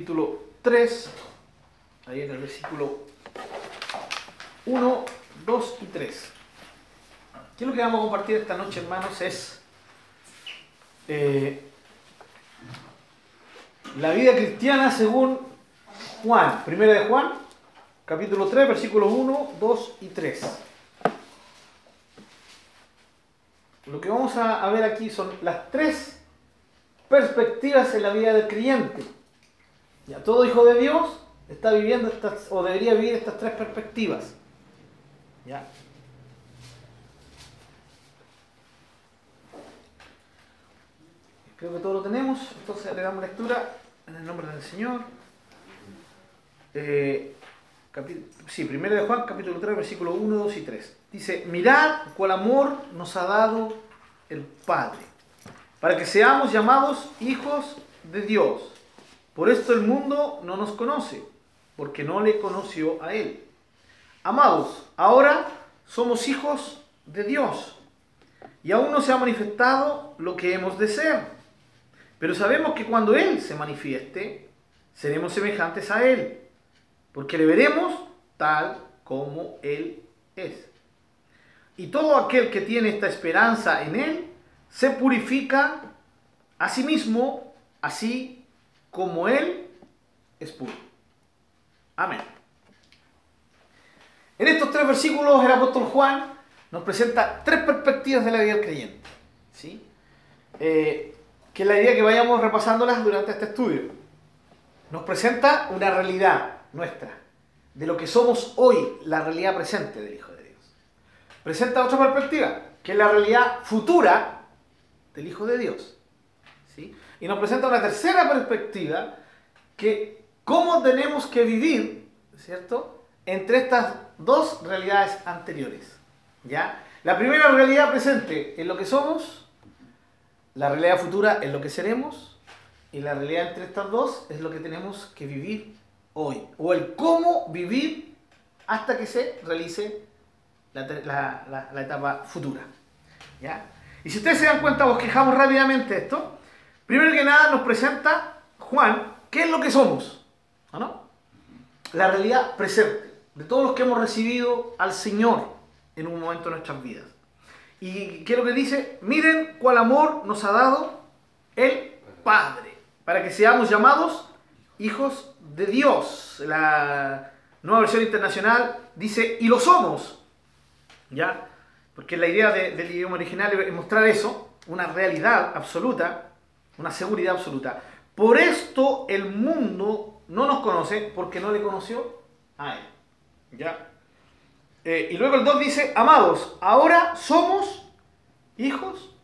capítulo 3, ahí en el versículo 1, 2 y 3. ¿Qué es lo que vamos a compartir esta noche, hermanos? Es eh, la vida cristiana según Juan, primera de Juan, capítulo 3, versículos 1, 2 y 3. Lo que vamos a, ver aquí son las tres perspectivas en la vida del creyente. Ya todo hijo de Dios está viviendo estas, o debería vivir estas tres perspectivas. ¿Ya? Creo que todo lo tenemos, entonces le damos lectura en el nombre del Señor. Eh, sí, primero de Juan, capítulo 3, versículo 1, 2 y 3. Dice, mirad cuál amor nos ha dado el Padre, para que seamos llamados hijos de Dios. Por esto el mundo no nos conoce, porque no le conoció a Él. Amados, ahora somos hijos de Dios, y aún no se ha manifestado lo que hemos de ser pero sabemos que cuando Él se manifieste, seremos semejantes a Él, porque le veremos tal como Él es. Y todo aquel que tiene esta esperanza en Él, se purifica a sí mismo, así como Él es puro. Amén. En estos tres versículos el apóstol Juan nos presenta tres perspectivas de la vida del creyente. ¿sí? Eh, que es la idea que vayamos repasándolas durante este estudio. Nos presenta una realidad nuestra, de lo que somos hoy, la realidad presente del Hijo de Dios. Presenta otra perspectiva, que es la realidad futura del Hijo de Dios. ¿sí? Y nos presenta una tercera perspectiva, que cómo tenemos que vivir, ¿cierto?, entre estas dos realidades anteriores. ¿ya? La primera realidad presente es lo que somos, la realidad futura es lo que seremos y la realidad entre estas dos es lo que tenemos que vivir hoy. O el cómo vivir hasta que se realice la, etapa futura. ¿Ya? Y si ustedes se dan cuenta, bosquejamos rápidamente esto. Primero que nada nos presenta Juan qué es lo que somos. ¿no? La realidad presente de todos los que hemos recibido al Señor en un momento de nuestras vidas. ¿Y qué es lo que dice? Miren cuál amor nos ha dado el Padre, para que seamos llamados hijos de Dios. La nueva versión internacional dice, y lo somos. ¿Ya? Porque la idea del idioma original es mostrar eso, una realidad absoluta, una seguridad absoluta. Por esto el mundo no nos conoce porque no le conoció a él. ¿Ya? Eh, y luego el 2 dice, amados, ahora somos hijos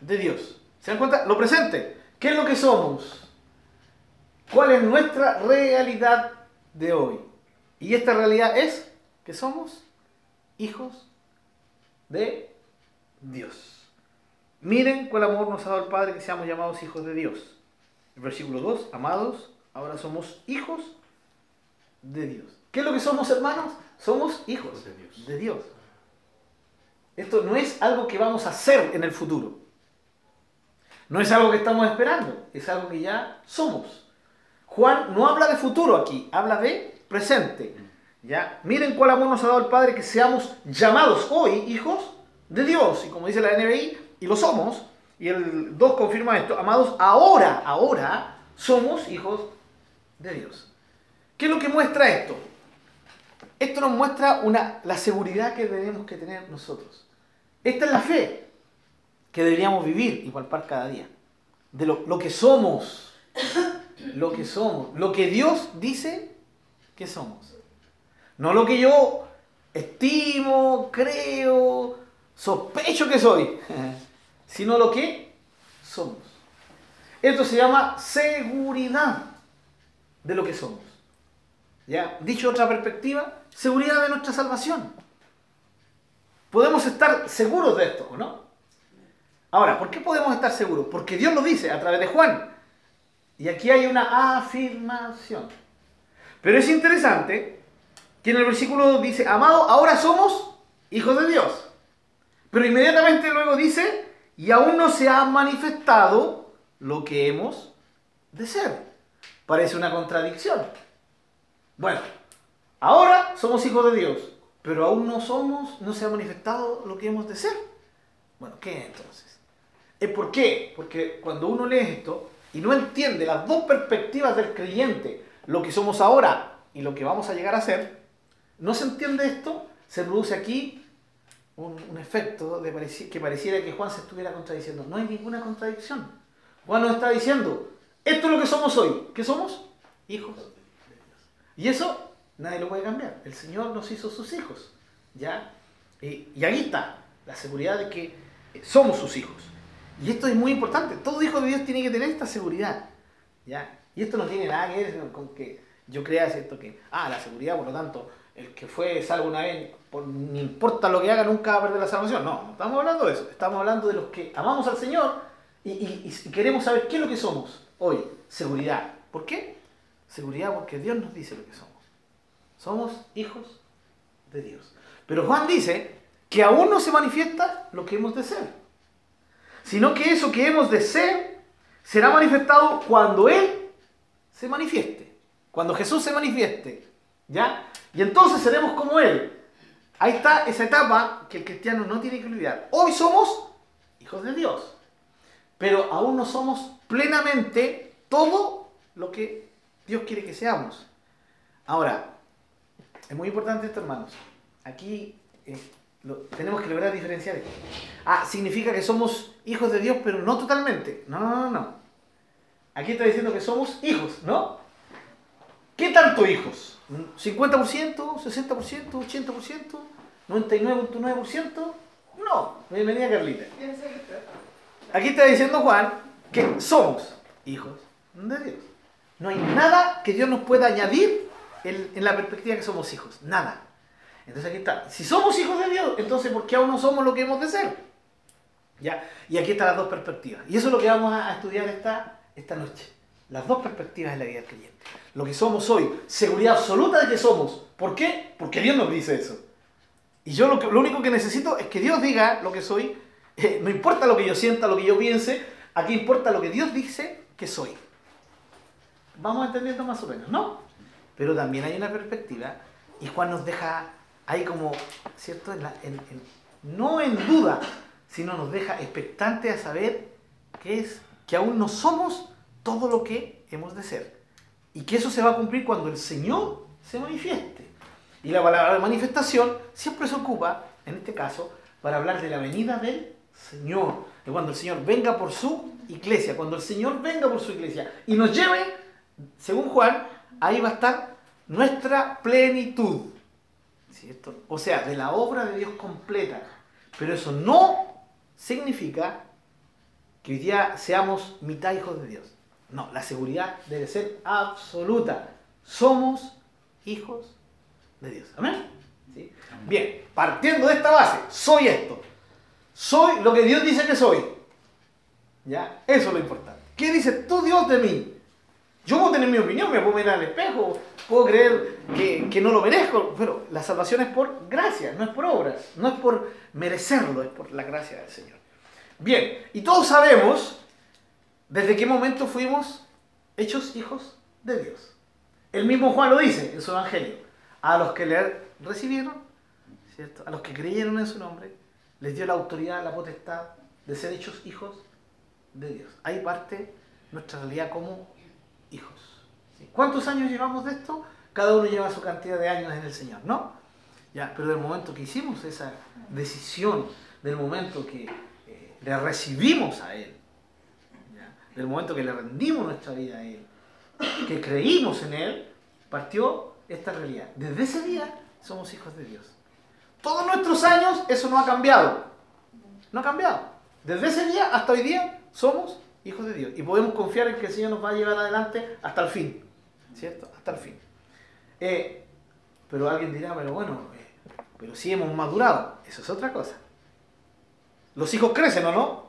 de Dios. ¿Se dan cuenta? Lo presente. ¿Qué es lo que somos? ¿Cuál es nuestra realidad de hoy? Y esta realidad es que somos hijos de Dios. Miren cuál amor nos ha dado el Padre que seamos llamados hijos de Dios. El versículo 2, amados, ahora somos hijos de Dios. ¿Qué es lo que somos, hermanos? Somos hijos de Dios. De Dios. Esto no es algo que vamos a hacer en el futuro. No es algo que estamos esperando, es algo que ya somos. Juan no habla de futuro aquí, habla de presente. ¿ya? Miren cuál amor nos ha dado el Padre que seamos llamados hoy hijos de Dios. Y como dice la NBI, y lo somos, y el 2 confirma esto, amados, ahora, ahora somos hijos de Dios. ¿Qué es lo que muestra esto? Esto nos muestra una, la seguridad que tenemos que tener nosotros. Esta es la fe que deberíamos vivir y palpar cada día. De lo, lo que somos. Lo que somos. Lo que Dios dice que somos. No lo que yo estimo, creo, sospecho que soy. Sino lo que somos. Esto se llama seguridad de lo que somos. ¿Ya? Dicho otra perspectiva, seguridad de nuestra salvación. Podemos estar seguros de esto, ¿no? Ahora, ¿por qué podemos estar seguros? Porque Dios lo dice a través de Juan. Y aquí hay una afirmación. Pero es interesante que en el versículo 2 dice, amado, ahora somos hijos de Dios. Pero inmediatamente luego dice, y aún no se ha manifestado lo que hemos de ser. Parece una contradicción. Bueno, ahora somos hijos de Dios, pero aún no somos, no se ha manifestado lo que hemos de ser. Bueno, ¿qué entonces? ¿Es por qué? Porque cuando uno lee esto y no entiende las dos perspectivas del creyente, lo que somos ahora y lo que vamos a llegar a ser, no se entiende esto, se produce aquí un, efecto de que pareciera que Juan se estuviera contradiciendo. No hay ninguna contradicción. Juan nos está diciendo, esto es lo que somos hoy. ¿Qué somos? Hijos. Y eso nadie lo puede cambiar. El Señor nos hizo sus hijos. ¿Ya? Y, y ahí está la seguridad de que somos sus hijos. Y esto es muy importante. Todo hijo de Dios tiene que tener esta seguridad. ¿Ya? Y esto no tiene nada que ver con que yo crea, ¿cierto? Que, ah, la seguridad, por lo tanto, el que fue salvo una vez, por, ni importa lo que haga, nunca va a perder la salvación. No, no estamos hablando de eso. Estamos hablando de los que amamos al Señor y, y queremos saber qué es lo que somos hoy. Seguridad. ¿Por qué? Seguridad porque Dios nos dice lo que somos. Somos hijos de Dios. Pero Juan dice que aún no se manifiesta lo que hemos de ser, sino que eso que hemos de ser será manifestado cuando Él se manifieste, cuando Jesús se manifieste, ¿ya? Y entonces seremos como Él. Ahí está esa etapa que el cristiano no tiene que olvidar. Hoy somos hijos de Dios, pero aún no somos plenamente todo lo que Dios quiere que seamos. Ahora, es muy importante esto, hermanos. Aquí eh, tenemos que lograr diferenciar. Ah, significa que somos hijos de Dios, pero no totalmente. No, no, no, no. Aquí está diciendo que somos hijos, ¿no? ¿Qué tanto hijos? ¿50%? ¿60%? ¿80%? ¿99.9%? No. Bienvenida, Carlita. Aquí está diciendo Juan que somos hijos de Dios. No hay nada que Dios nos pueda añadir en, en la perspectiva que somos hijos. Nada. Entonces aquí está. Si somos hijos de Dios, entonces ¿por qué aún no somos lo que hemos de ser? ¿Ya? Y aquí están las dos perspectivas. Y eso es lo que vamos a estudiar esta, esta noche. Las dos perspectivas de la vida creyente. Lo que somos hoy, seguridad absoluta de que somos. ¿Por qué? Porque Dios nos dice eso. Y yo lo, que, lo único que necesito es que Dios diga lo que soy. Eh, no importa lo que yo sienta, lo que yo piense. Aquí importa lo que Dios dice que soy. Vamos entendiendo más o menos, ¿no? Pero también hay una perspectiva. Y Juan nos deja hay como, ¿cierto? no en duda, sino nos deja expectante a saber que es que aún no somos todo lo que hemos de ser. Y que eso se va a cumplir cuando el Señor se manifieste. Y la palabra manifestación siempre se ocupa, en este caso, para hablar de la venida del Señor. De cuando el Señor venga por su iglesia, cuando el Señor venga por su iglesia y nos lleve, según Juan, ahí va a estar nuestra plenitud. O sea, de la obra de Dios completa. Pero eso no significa que hoy día seamos mitad hijos de Dios. No, la seguridad debe ser absoluta. Somos hijos de Dios. ¿Amén? Bien, partiendo de esta base, soy esto. Soy lo que Dios dice que soy. ¿Ya? Eso es lo importante. ¿Qué dice tú Dios de mí? Yo puedo tener mi opinión, me puedo mirar al espejo, puedo creer que, no lo merezco, pero la salvación es por gracia, no es por obras, no es por merecerlo, es por la gracia del Señor. Bien, y todos sabemos desde qué momento fuimos hechos hijos de Dios. El mismo Juan lo dice en su Evangelio. A los que le recibieron, ¿cierto? a los que creyeron en su nombre, les dio la autoridad, la potestad de ser hechos hijos de Dios. Ahí parte nuestra realidad como hijos. ¿Cuántos años llevamos de esto? Cada uno lleva su cantidad de años en el Señor, ¿no? Ya, pero del momento que hicimos esa decisión, del momento que eh, le recibimos a Él, del momento que le rendimos nuestra vida a Él, que creímos en Él, partió esta realidad. Desde ese día somos hijos de Dios. Todos nuestros años eso no ha cambiado. No ha cambiado. Desde ese día hasta hoy día somos hijos de Dios. Y podemos confiar en que el Señor nos va a llevar adelante hasta el fin. ¿Cierto? Hasta el fin. Eh, pero alguien dirá, pero bueno, eh, pero si hemos madurado. Eso es otra cosa. Los hijos crecen o no?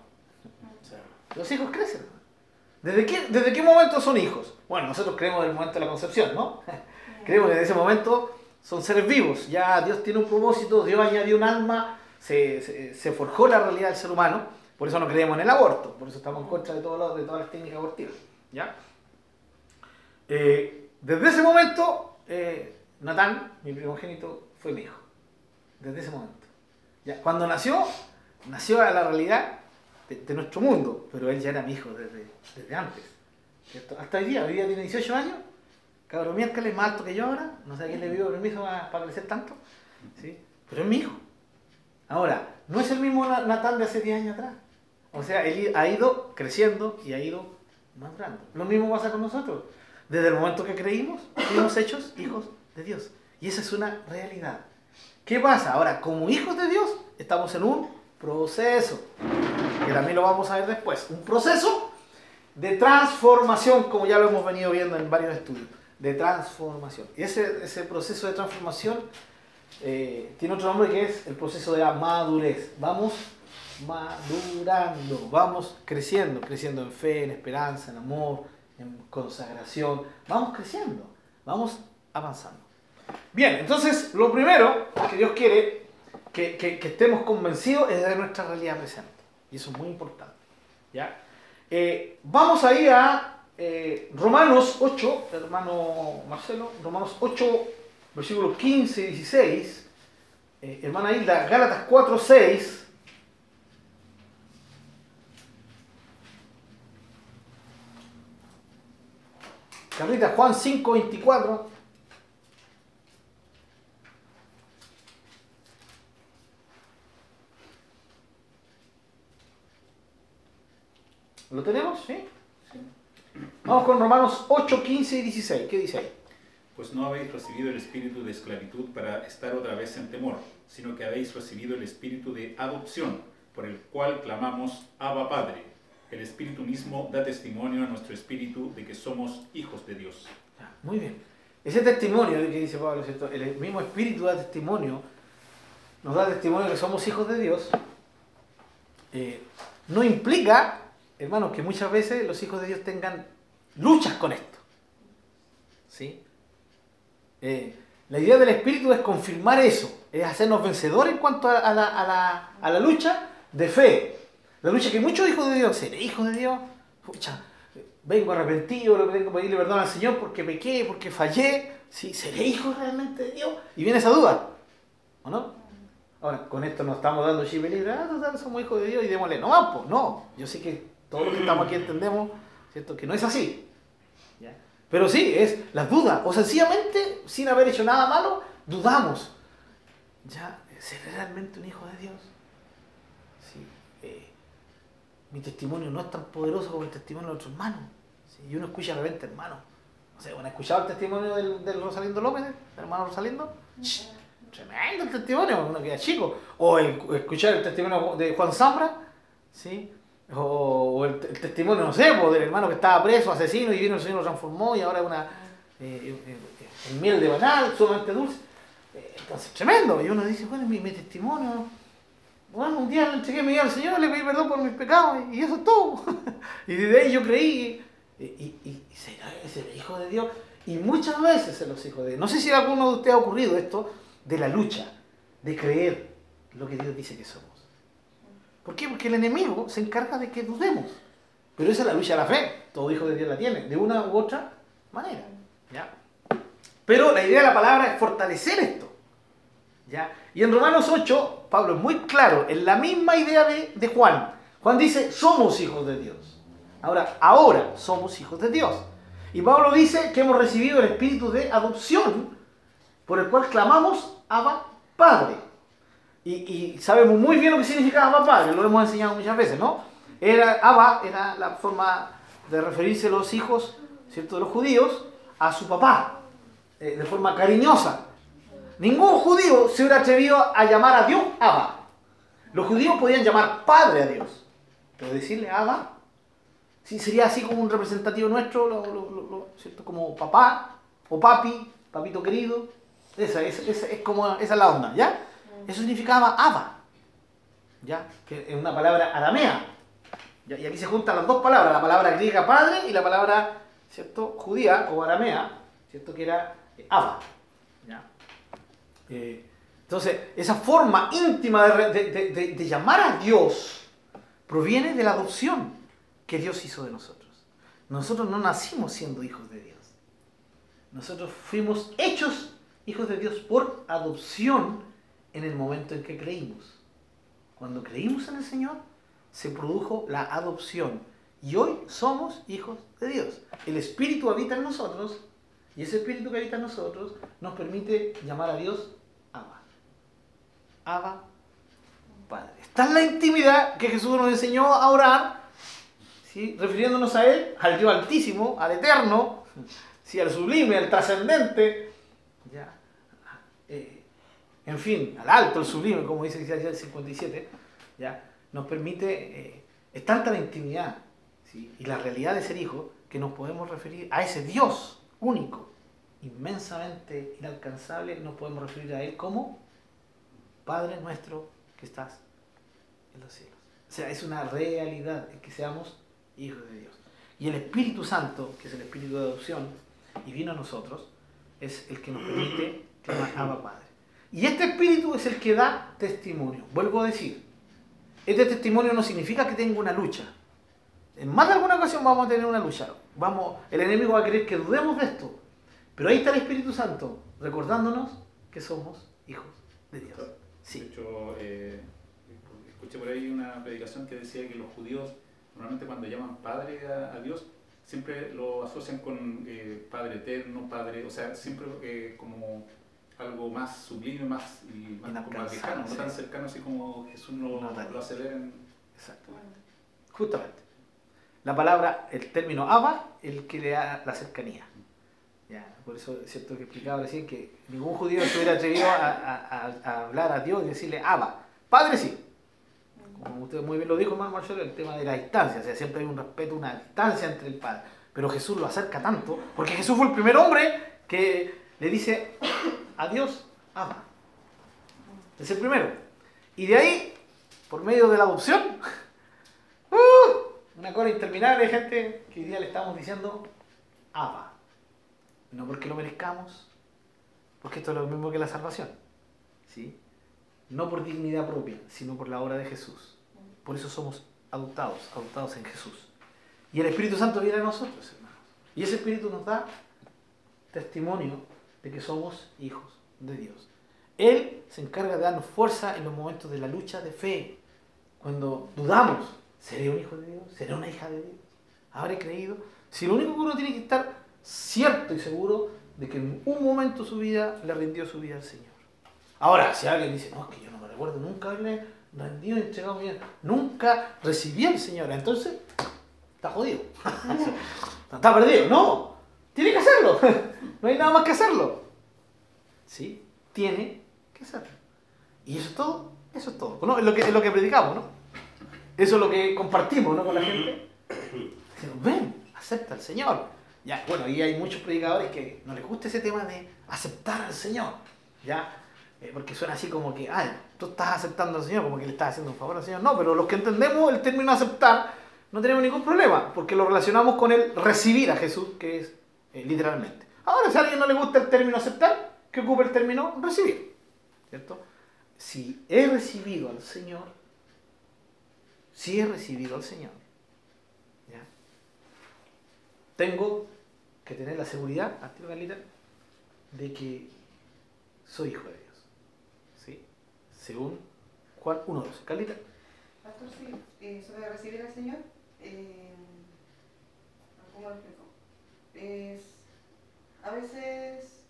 Los hijos crecen. ¿Desde qué, ¿Desde qué momento son hijos? Bueno, nosotros creemos en el momento de la concepción, ¿no? creemos que en ese momento son seres vivos. Ya Dios tiene un propósito, Dios añadió un alma, se, se forjó la realidad del ser humano por eso no creemos en el aborto, por eso estamos en contra de, todo de todas las técnicas abortivas. ¿ya? Eh, desde ese momento, eh, Natán, mi primogénito, fue mi hijo. Desde ese momento. Ya, cuando nació, nació a la realidad de, nuestro mundo, pero él ya era mi hijo desde, desde antes. Hasta hoy día, hoy día tiene 18 años, cabrón miércoles más alto que yo ahora, no sé a quién le pido permiso para, crecer tanto, ¿sí? pero es mi hijo. Ahora, no es el mismo Natán de hace 10 años atrás. O sea, él ha ido creciendo y ha ido madurando. Lo mismo pasa con nosotros. Desde el momento que creímos, fuimos hechos hijos de Dios. Y esa es una realidad. ¿Qué pasa? Ahora, como hijos de Dios, estamos en un proceso, que también lo vamos a ver después. Un proceso de transformación, como ya lo hemos venido viendo en varios estudios, de transformación. Y ese, ese proceso de transformación eh, tiene otro nombre que es el proceso de la madurez. Vamos madurando, vamos creciendo, creciendo en fe, en esperanza, en amor, en consagración. Vamos creciendo, vamos avanzando. Bien, entonces lo primero que Dios quiere que, que, estemos convencidos es de nuestra realidad presente. Y eso es muy importante. ¿ya? Eh, vamos a ir a eh, Romanos 8, hermano Marcelo, Romanos 8, versículos 15 y 16. Eh, hermana Hilda, Gálatas 4, 6. Carlita, Juan 5, 24. ¿Lo tenemos? ¿Sí? Vamos con Romanos 8, 15 y 16. ¿Qué dice ahí? Pues no habéis recibido el espíritu de esclavitud para estar otra vez en temor, sino que habéis recibido el espíritu de adopción, por el cual clamamos Abba Padre. El espíritu mismo da testimonio a nuestro espíritu de que somos hijos de Dios. Muy bien. Ese testimonio que dice Pablo, el mismo espíritu da testimonio, nos da testimonio de que somos hijos de Dios, eh, no implica hermanos, que muchas veces los hijos de Dios tengan luchas con esto. ¿Sí? Eh, la idea del Espíritu es confirmar eso, es hacernos vencedores en cuanto a, la, lucha de fe. La lucha que muchos hijos de Dios, seré hijo de Dios, pucha, vengo arrepentido, vengo a pedirle perdón al Señor porque pequé, porque fallé, ¿sí? ¿seré hijo realmente de Dios? Y viene esa duda, ¿o no? Ahora, con esto nos estamos dando chip libre, ah, somos hijos de Dios y démosle, no, pues no, yo sé que todos los que estamos aquí entendemos, ¿cierto? Que no es así. Pero sí, es las dudas. O sencillamente, sin haber hecho nada malo, dudamos. ¿Ya? ¿Seré realmente un hijo de Dios? Sí. Eh, mi testimonio no es tan poderoso como el testimonio de otros hermanos. Y uno escucha de repente, hermano. O sea, ¿han escuchado el testimonio del, Rosalindo López, del hermano Rosalindo? tremendo el testimonio, uno queda chico. O escuchar el testimonio de Juan Zambra, ¿sí? O, el, testimonio, no sé, del hermano que estaba preso, asesino, y vino el Señor lo transformó y ahora es una eh, eh, eh, miel de banal, sumamente dulce. entonces, tremendo. Y uno dice, bueno, mi, mi testimonio. Bueno, un día le entregué mi vida al Señor, le pedí perdón por mis pecados y, eso es todo. y desde ahí yo creí y, y, y, será ese hijo de Dios. Y muchas veces se los hijos de Dios. No sé si a alguno de ustedes ha ocurrido esto de la lucha, de creer lo que Dios dice que somos. ¿Por qué? Porque el enemigo se encarga de que dudemos. Pero esa es la lucha de la fe. Todo hijo de Dios la tiene, de una u otra manera. ¿ya? Pero la idea de la palabra es fortalecer esto. ¿ya? Y en Romanos 8, Pablo es muy claro, en la misma idea de, de Juan. Juan dice, somos hijos de Dios. Ahora, ahora somos hijos de Dios. Y Pablo dice que hemos recibido el espíritu de adopción, por el cual clamamos Abba Padre. Y, sabemos muy bien lo que significa Abba Padre, lo hemos enseñado muchas veces, ¿no? Era, Abba era la forma de referirse a los hijos ¿cierto? de los judíos a su papá, eh, de forma cariñosa. Ningún judío se hubiera atrevido a llamar a Dios Abba. Los judíos podían llamar padre a Dios, pero decirle Abba, sí, sería así como un representativo nuestro, ¿cierto? como papá o papi, papito querido. Esa, es como, esa es la onda, ¿ya? Eso significaba Abba, ¿ya? que es una palabra aramea. Y aquí se juntan las dos palabras, la palabra griega padre y la palabra ¿cierto? judía o aramea, ¿cierto? que era eh, Abba. Eh, entonces, esa forma íntima de, llamar a Dios proviene de la adopción que Dios hizo de nosotros. Nosotros no nacimos siendo hijos de Dios. Nosotros fuimos hechos hijos de Dios por adopción en el momento en que creímos. Cuando creímos en el Señor, se produjo la adopción. Y hoy somos hijos de Dios. El Espíritu habita en nosotros y ese Espíritu que habita en nosotros nos permite llamar a Dios Abba. Abba, Padre. Está en la intimidad que Jesús nos enseñó a orar, ¿sí? refiriéndonos a Él, al Dios Altísimo, al Eterno, ¿sí? al sublime, al trascendente. En fin, al alto, al sublime, como dice Isaías 57, ¿ya? nos permite, eh, es tanta la intimidad y la realidad de ser hijo que nos podemos referir a ese Dios único, inmensamente inalcanzable, nos podemos referir a Él como Padre nuestro que estás en los cielos. O sea, es una realidad que seamos hijos de Dios. Y el Espíritu Santo, que es el Espíritu de adopción, y vino a nosotros, es el que nos permite clamar Abba Padre. Y este Espíritu es el que da testimonio. Vuelvo a decir, este testimonio no significa que tenga una lucha. En más de alguna ocasión vamos a tener una lucha. Vamos, el enemigo va a querer que dudemos de esto. Pero ahí está el Espíritu Santo, recordándonos que somos hijos de Dios. Sí. De hecho, eh, escuché por ahí una predicación que decía que los judíos, normalmente cuando llaman Padre a, Dios, siempre lo asocian con eh, Padre eterno, Padre, o sea, siempre eh, como algo más sublime, más, y más, como lejano, no tan cercano así como Jesús lo, lo hace ver en... Exactamente. Justamente. La palabra, el término Abba, el que le da la cercanía. Ya, por eso es cierto que explicaba recién que ningún judío se hubiera atrevido a, hablar a Dios y decirle Abba. Padre sí. Como usted muy bien lo dijo, hermano Marcelo, el tema de la distancia. O sea, siempre hay un respeto, una distancia entre el Padre. Pero Jesús lo acerca tanto, porque Jesús fue el primer hombre que le dice a Dios, Abba. Es el primero. Y de ahí, por medio de la adopción, ¡uh! una cosa interminable de gente que hoy día le estamos diciendo Abba. No porque lo merezcamos, porque esto es lo mismo que la salvación. ¿sí? No por dignidad propia, sino por la obra de Jesús. Por eso somos adoptados, adoptados en Jesús. Y el Espíritu Santo viene a nosotros, hermanos. Y ese Espíritu nos da testimonio de que somos hijos de Dios. Él se encarga de darnos fuerza en los momentos de la lucha de fe. Cuando dudamos, ¿seré un hijo de Dios? ¿Seré una hija de Dios? ¿Habré creído? Si lo único que uno tiene que estar cierto y seguro de que en un momento su vida le rindió su vida al Señor. Ahora, si alguien dice, no, es que yo no me recuerdo nunca haberle rendido entregado mi vida, nunca recibí al Señor, entonces está jodido. está perdido. No, tiene que hacerlo. no hay nada más que hacerlo. ¿Sí? Tiene que hacerlo. Y eso es todo. Eso es todo. ¿no? Es, lo que, lo que predicamos, ¿no? Eso es lo que compartimos ¿no? con la gente. ven, acepta al Señor ya, bueno, y hay muchos predicadores que no les gusta ese tema de aceptar al Señor, ¿ya? Eh, porque suena así como que, ay, tú estás aceptando al Señor, como que le estás haciendo un favor al Señor. No, pero los que entendemos el término aceptar, no tenemos ningún problema, porque lo relacionamos con el recibir a Jesús, que es eh, literalmente. Ahora, si a alguien no le gusta el término aceptar, que ocupe el término recibir, ¿cierto? Si he recibido al Señor, si he recibido al Señor, ¿ya? Tengo que tener la seguridad, Carlita, de que soy hijo de Dios. ¿Sí? Según Juan 1.2. Carlita. Pastor, sí, eh, sobre recibir al Señor, eh, ¿cómo? Es, a veces,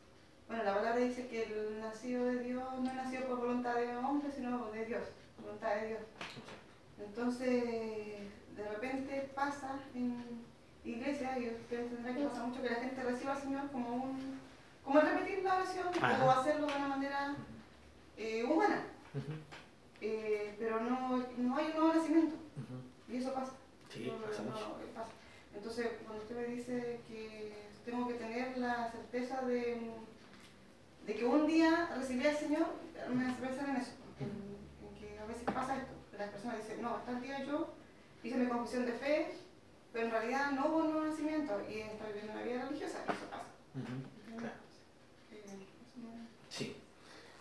bueno, la palabra dice que el nacido de Dios no es nacido por voluntad de hombre, sino de Dios, voluntad de Dios. Entonces, de repente pasa en iglesia, y ustedes tendrán que pasar mucho que la gente reciba al Señor como un como repetir la oración o hacerlo de una manera eh, humana. eh, pero no, no, hay un nuevo nacimiento. Y eso pasa. Sí, pasa mucho. pasa. Entonces, cuando usted me dice que tengo que tener la certeza de, de que un día recibí al Señor, me hace pensar en eso. En, que a veces pasa esto. Que las personas dicen, no, hasta el día yo hice mi confesión de fe, pero en realidad no hubo un nuevo nacimiento y está viviendo una vida religiosa, eso pasa. claro. Sí.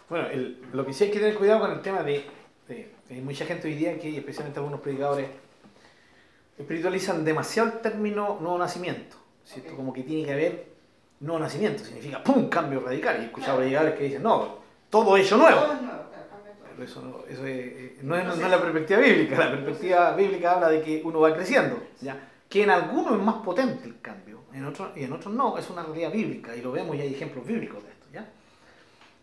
Bueno, el, lo que sí hay que tener cuidado con el tema de, hay mucha gente hoy día que, especialmente algunos predicadores, espiritualizan demasiado el término nuevo nacimiento, ¿cierto? Como que tiene que haber nuevo nacimiento significa ¡pum! cambio radical. Y he escuchado predicadores que dicen, no, todo hecho nuevo. Todo es nuevo. Pero eso, no, eso es, eh, no, es, no es la perspectiva bíblica. La perspectiva bíblica habla de que uno va creciendo. ¿ya? Que en algunos es más potente el cambio, en otros, y en otros no. Es una realidad bíblica y lo vemos y hay ejemplos bíblicos de esto. ¿ya?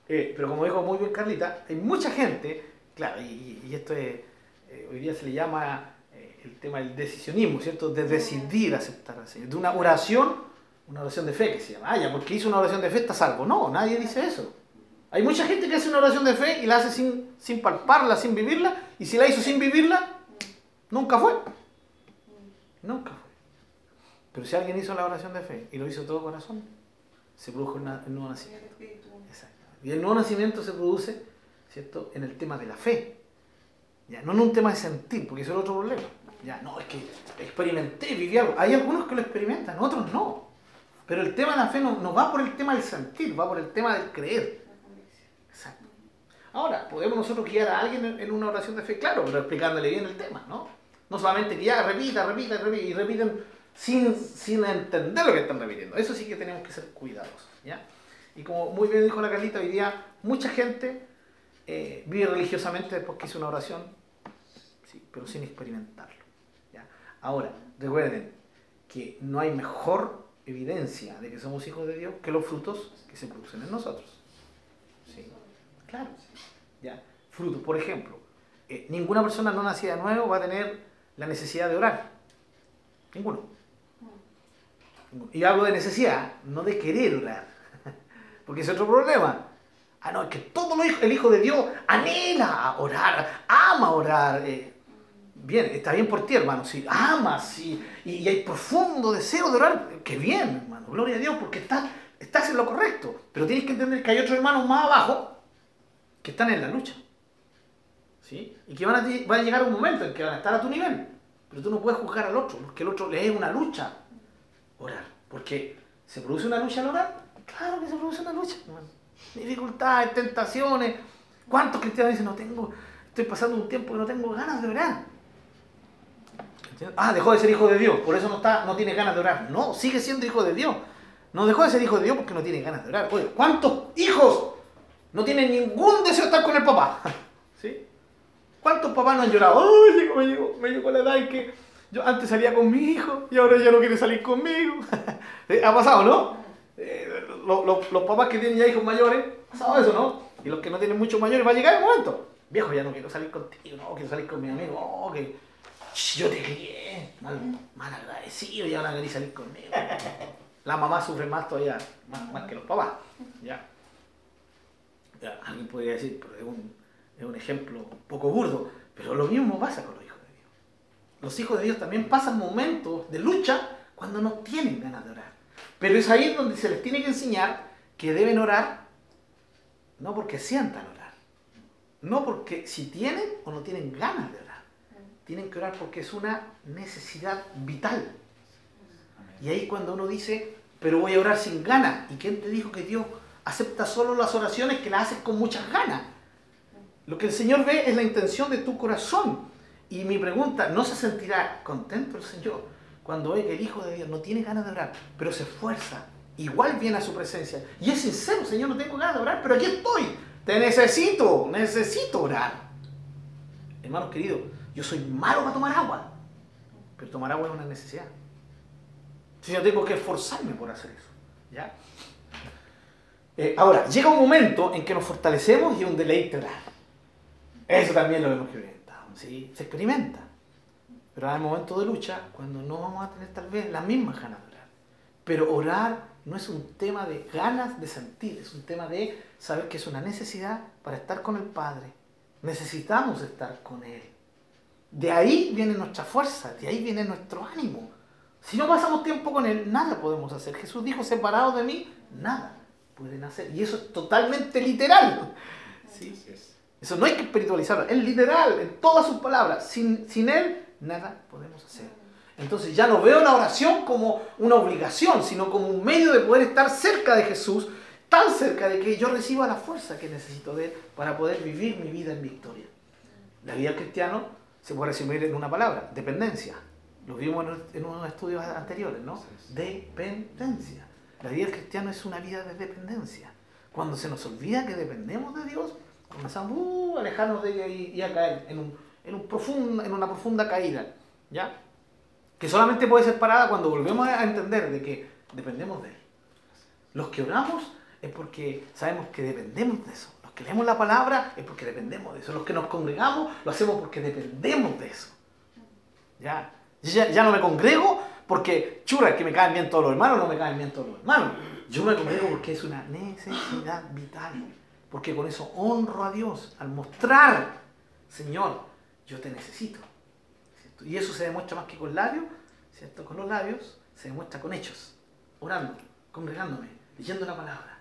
Eh, pero como dijo muy bien Carlita, hay mucha gente, claro, y, y esto es, eh, hoy día se le llama el tema del decisionismo, ¿cierto? De decidir aceptar al Señor. De una oración, una oración de fe que se llama. Ah, ya, porque hizo una oración de fe está salvo. No, nadie dice eso. Hay mucha gente que hace una oración de fe y la hace sin, sin palparla, sin vivirla, y si la hizo sin vivirla, nunca fue. Nunca fue. Pero si alguien hizo la oración de fe y lo hizo todo corazón, se produjo el, nuevo nacimiento. Exacto. Y el nuevo nacimiento se produce, ¿cierto?, en el tema de la fe. Ya, no en un tema de sentir, porque eso es el otro problema. Ya, no, es que experimenté, viví algo. Hay algunos que lo experimentan, otros no. Pero el tema de la fe no, no va por el tema del sentir, va por el tema del creer. Exacto. Ahora, podemos nosotros guiar a alguien en, una oración de fe, claro, pero explicándole bien el tema, ¿no? No solamente que ya repita, repita, repita, y repiten sin, sin entender lo que están repitiendo. Eso sí que tenemos que ser cuidadosos, ¿ya? Y como muy bien dijo la Carlita, hoy día mucha gente eh, vive religiosamente después que hizo una oración, sí, pero sin experimentarlo. Ahora, recuerden que no hay mejor evidencia de que somos hijos de Dios que los frutos que se producen en nosotros. ¿sí? Claro. ¿ya? Frutos, por ejemplo, eh, ninguna persona no nacida de nuevo va a tener la necesidad de orar. Ninguno. Y hablo de necesidad, no de querer orar. Porque es otro problema. Ah, no, es que todo el Hijo de Dios anhela orar, ama orar. eh. Bien, está bien por ti, hermano. Si amas y, y hay profundo deseo de orar, qué bien, hermano. Gloria a Dios, porque estás, estás en lo correcto. Pero tienes que entender que hay otros hermanos más abajo que están en la lucha. ¿Sí? Y que van a, lle- va a llegar un momento en que van a estar a tu nivel. Pero tú no puedes juzgar al otro, porque el otro le es una lucha orar. Porque se produce una lucha al orar. Claro que se produce una lucha, hermano. Dificultades, tentaciones. ¿Cuántos cristianos dicen, no tengo, estoy pasando un tiempo que no tengo ganas de orar? Ah, dejó de ser hijo de Dios, por eso no, está, no tiene ganas de orar. No, sigue siendo hijo de Dios. No dejó de ser hijo de Dios porque no tiene ganas de orar. Oye, ¿cuántos hijos no tienen ningún deseo de estar con el papá? ¿Sí? ¿Cuántos papás no han llorado? ¡Ay, llegó, me llegó, me la edad en que yo antes salía con mi hijo y ahora ya no quiere salir conmigo? Eh, ha pasado, ¿no? Eh, lo- lo- los papás que tienen ya hijos mayores, ha pasado eso, ¿no? Y los que no tienen muchos mayores, va a llegar el momento. Viejo, ya no quiero salir contigo, no, quiero salir con mi amigo, oh, que yo te crié, mal, mal agradecido y ahora querés salir conmigo. La mamá sufre más todavía, más, más que los papás, ¿ya? Ya, alguien podría decir, pero es un, es un ejemplo un poco burdo, pero lo mismo pasa con los hijos de Dios. Los hijos de Dios también pasan momentos de lucha cuando no tienen ganas de orar. Pero es ahí donde se les tiene que enseñar que deben orar, no porque sientan orar, no porque si tienen o no tienen ganas de orar. Tienen que orar porque es una necesidad vital. Y ahí cuando uno dice, pero voy a orar sin ganas. ¿Y quién te dijo que Dios acepta solo las oraciones que las haces con muchas ganas? Lo que el Señor ve es la intención de tu corazón. Y mi pregunta, ¿no se sentirá contento el Señor cuando ve que el Hijo de Dios no tiene ganas de orar, pero se esfuerza? Igual viene a su presencia. Y es sincero, Señor, no tengo ganas de orar, pero aquí estoy. Te necesito, necesito orar. Hermanos queridos, yo soy malo para tomar agua, pero tomar agua es una necesidad. Si yo tengo que esforzarme por hacer eso. ¿ya? Eh, ahora, llega un momento en que nos fortalecemos y un deleite orar. Eso también lo hemos experimentado. ¿sí? Se experimenta. Pero hay momentos de lucha cuando no vamos a tener tal vez las mismas ganas de orar. Pero orar no es un tema de ganas de sentir, es un tema de saber que es una necesidad para estar con el Padre. Necesitamos estar con Él. De ahí viene nuestra fuerza, de ahí viene nuestro ánimo. Si no pasamos tiempo con Él, nada podemos hacer. Jesús dijo, separados de mí, nada pueden hacer. Y eso es totalmente literal. ¿sí? Eso no hay que espiritualizarlo, es literal, en todas sus palabras. Sin, sin Él, nada podemos hacer. Entonces ya no veo la oración como una obligación, sino como un medio de poder estar cerca de Jesús, tan cerca de que yo reciba la fuerza que necesito de Él para poder vivir mi vida en victoria. La vida del cristiano se puede resumir en una palabra, dependencia. Lo vimos en, unos estudios anteriores, ¿no? Dependencia. La vida del cristiano es una vida de dependencia. Cuando se nos olvida que dependemos de Dios, comenzamos uh, a alejarnos de ella y, a caer en, un, en, un en una profunda caída. ¿Ya? Que solamente puede ser parada cuando volvemos a entender de que dependemos de Él. Los que oramos es porque sabemos que dependemos de eso. Que leemos la palabra es porque dependemos de eso. Los que nos congregamos lo hacemos porque dependemos de eso. ¿Ya? Ya, ya no me congrego porque, churra, que me caen bien todos los hermanos, no me caen bien todos los hermanos. Yo me congrego porque es una necesidad vital. Porque con eso honro a Dios al mostrar, Señor, yo te necesito. Y eso se demuestra más que con labios, ¿cierto? Con los labios se demuestra con hechos, orando, congregándome, leyendo la palabra.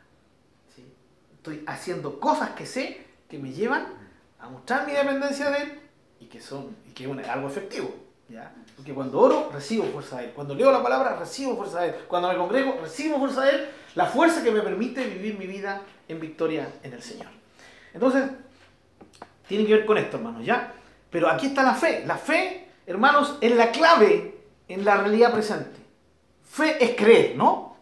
Estoy haciendo cosas que sé que me llevan a mostrar mi dependencia de Él y que son y que es algo efectivo. ¿ya? Porque cuando oro, recibo fuerza de Él. Cuando leo la palabra, recibo fuerza de Él. Cuando me congrego, recibo fuerza de Él. La fuerza que me permite vivir mi vida en victoria en el Señor. Entonces, tiene que ver con esto, hermanos, ¿ya? Pero aquí está la fe. La fe, hermanos, es la clave en la realidad presente. Fe es creer, ¿no?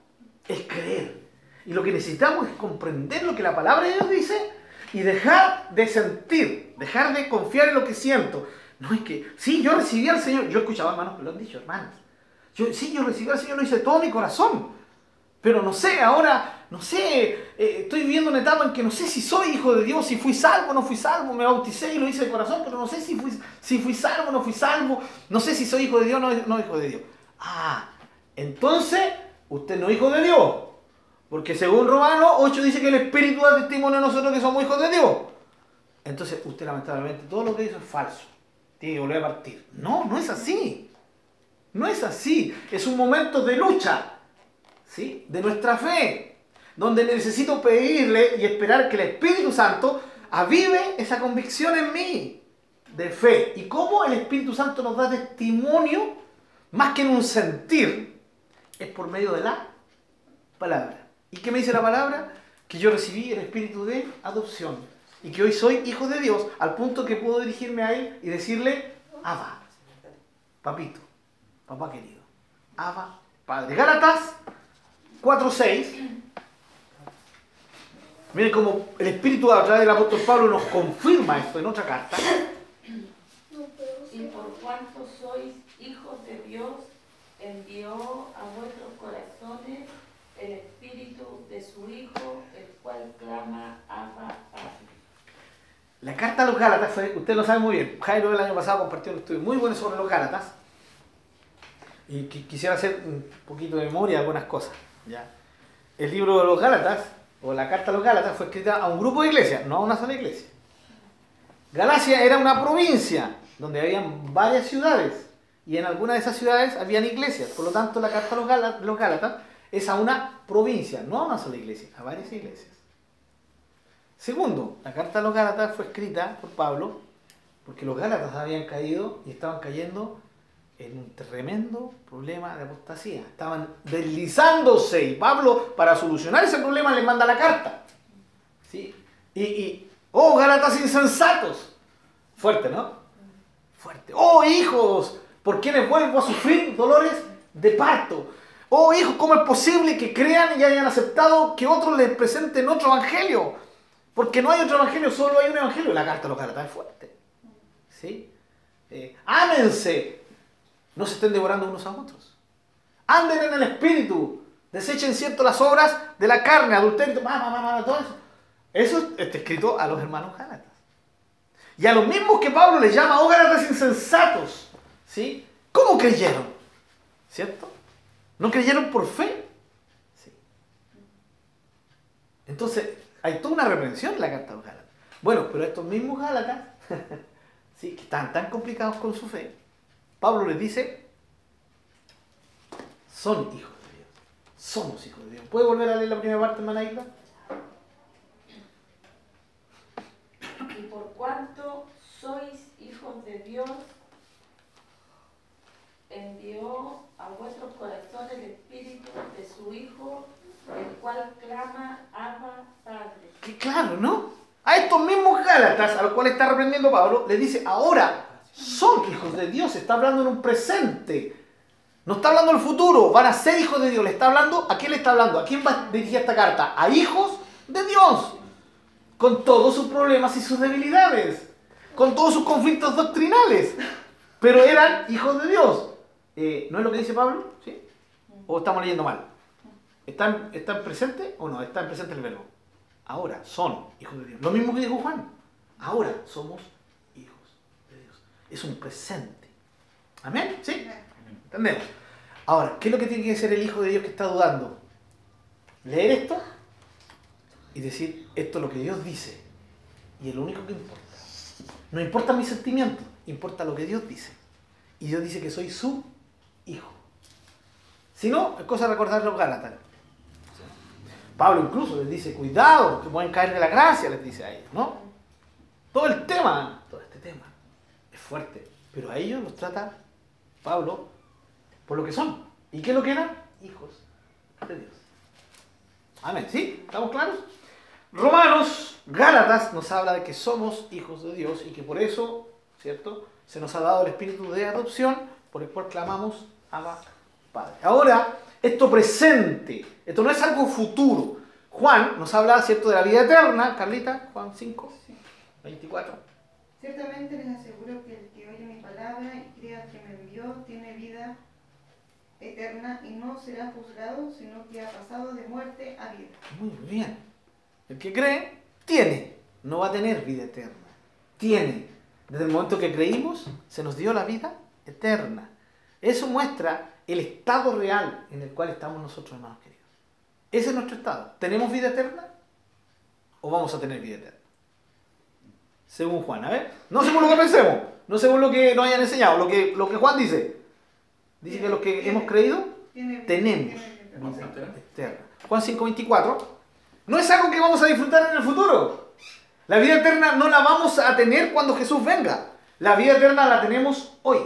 Es creer. Y lo que necesitamos es comprender lo que la palabra de Dios dice y dejar de sentir, dejar de confiar en lo que siento, no es que, sí, yo recibí al Señor, yo escuchaba hermanos que lo han dicho, hermanas. Yo, sí, yo recibí al Señor, lo hice de todo mi corazón. Pero no sé, ahora, no sé, eh, estoy viviendo una etapa en que no sé si soy hijo de Dios, si fui salvo no fui salvo, me bauticé y lo hice de corazón, pero no sé si fui, si fui salvo no fui salvo, no sé si soy hijo de Dios no, no hijo de Dios. Ah, entonces, usted no es hijo de Dios. Porque según Romanos 8 dice que el Espíritu da testimonio a nosotros que somos hijos de Dios. Entonces, usted lamentablemente todo lo que hizo es falso tiene que volver a partir. No, no es así. No es así. Es un momento de lucha, ¿sí? De nuestra fe, donde necesito pedirle y esperar que el Espíritu Santo avive esa convicción en mí de fe. Y cómo el Espíritu Santo nos da testimonio, más que en un sentir, es por medio de la palabra. ¿Y qué me dice la palabra? Que yo recibí el Espíritu de adopción y que hoy soy hijo de Dios al punto que puedo dirigirme a Él y decirle, Abba, papito, papá querido, Abba, Padre. Gálatas 4.6. Miren cómo el Espíritu a través del apóstol Pablo nos confirma esto en otra carta. Y por cuanto sois hijos de Dios, envió a vuestros corazones el Espíritu de su Hijo, el cual clama Abba Padre. La carta a los Gálatas fue, usted lo sabe muy bien, Jairo el año pasado compartió un estudio muy bueno sobre los Gálatas y quisiera hacer un poquito de memoria de algunas cosas. ¿ya? El libro de los Gálatas, o la carta a los Gálatas, fue escrita a un grupo de iglesias, no a una sola iglesia. Galacia era una provincia donde habían varias ciudades y en algunas de esas ciudades habían iglesias. Por lo tanto, la carta a los Gálatas es a una provincia, no a una sola iglesia, a varias iglesias. Segundo, la carta a los Gálatas fue escrita por Pablo porque los Gálatas habían caído y estaban cayendo en un tremendo problema de apostasía. Estaban deslizándose y Pablo, para solucionar ese problema, les manda la carta. ¿Sí? Y, oh, Gálatas insensatos. Fuerte, ¿no? Fuerte. Oh, hijos, ¿por quienes vuelvo a sufrir dolores de parto? Oh, hijos, ¿cómo es posible que crean y hayan aceptado que otros les presenten otro evangelio? Porque no hay otro evangelio, solo hay un evangelio. La carta a los Gálatas es fuerte. ¿Sí? Eh, ámense. No se estén devorando unos a otros. Anden en el espíritu. Desechen cierto las obras de la carne, adulterio, todo eso. Eso está escrito a los hermanos Gálatas. Y a los mismos que Pablo les llama, oh Gálatas insensatos. ¿Sí? ¿Cómo creyeron? ¿Cierto? ¿No creyeron por fe? Sí. Entonces, hay toda una reprensión en la carta de los Gálatas. Bueno, pero estos mismos Gálatas, ¿sí? que están tan complicados con su fe, Pablo les dice, son hijos de Dios. Somos hijos de Dios. ¿Puede volver a leer la primera parte, hermana Isla? Y por cuanto sois hijos de Dios, envió a vuestros corazones el espíritu de su Hijo el cual clama Abba Padre. Qué claro, ¿no? A estos mismos Gálatas, a los cuales está reprendiendo Pablo, le dice, ahora son hijos de Dios, está hablando en un presente. No está hablando del futuro, van a ser hijos de Dios. Le está hablando, ¿a quién le está hablando? ¿A quién va a dirigir esta carta? A hijos de Dios. Con todos sus problemas y sus debilidades. Con todos sus conflictos doctrinales. Pero eran hijos de Dios. Eh, ¿No es lo que dice Pablo? ¿Sí? ¿O estamos leyendo mal? ¿Están, ¿Están presente o no? Está presente el verbo. Ahora son hijos de Dios. Lo mismo que dijo Juan. Ahora somos hijos de Dios. Es un presente. ¿Amén? ¿Sí? ¿Entendemos? Ahora, ¿qué es lo que tiene que ser el hijo de Dios que está dudando? Leer esto y decir, esto es lo que Dios dice. Y es lo único que importa. No importa mi sentimiento, importa lo que Dios dice. Y Dios dice que soy su hijo. Si no, es cosa de recordar Gálatas. Pablo incluso les dice, cuidado, que pueden caer de la gracia, les dice a ellos, ¿no? Todo el tema, todo este tema, es fuerte. Pero a ellos los trata Pablo por lo que son. ¿Y qué es lo que eran? Hijos de Dios. Amén. ¿Sí? ¿Estamos claros? Romanos, Gálatas nos habla de que somos hijos de Dios y que por eso, ¿cierto? Se nos ha dado el espíritu de adopción por el cual clamamos Abba Padre. Ahora, esto presente, esto no es algo futuro. Juan nos habla, ¿cierto?, de la vida eterna. Carlita, Juan 5, 24. Ciertamente les aseguro que el que oye mi palabra y crea que me envió tiene vida eterna y no será juzgado, sino que ha pasado de muerte a vida. Muy bien. El que cree, tiene. No va a tener vida eterna. Tiene. Desde el momento que creímos, se nos dio la vida eterna. Eso muestra el estado real en el cual estamos nosotros, hermanos queridos. Ese es nuestro estado. ¿Tenemos vida eterna? ¿O vamos a tener vida eterna? Según Juan, a ver. No según lo que pensemos, no según lo que nos hayan enseñado, lo que, lo que Juan dice. Dice que los que hemos creído, tenemos vida eterna. Juan 5:24. No es algo que vamos a disfrutar en el futuro. La vida eterna no la vamos a tener cuando Jesús venga. La vida eterna la tenemos hoy,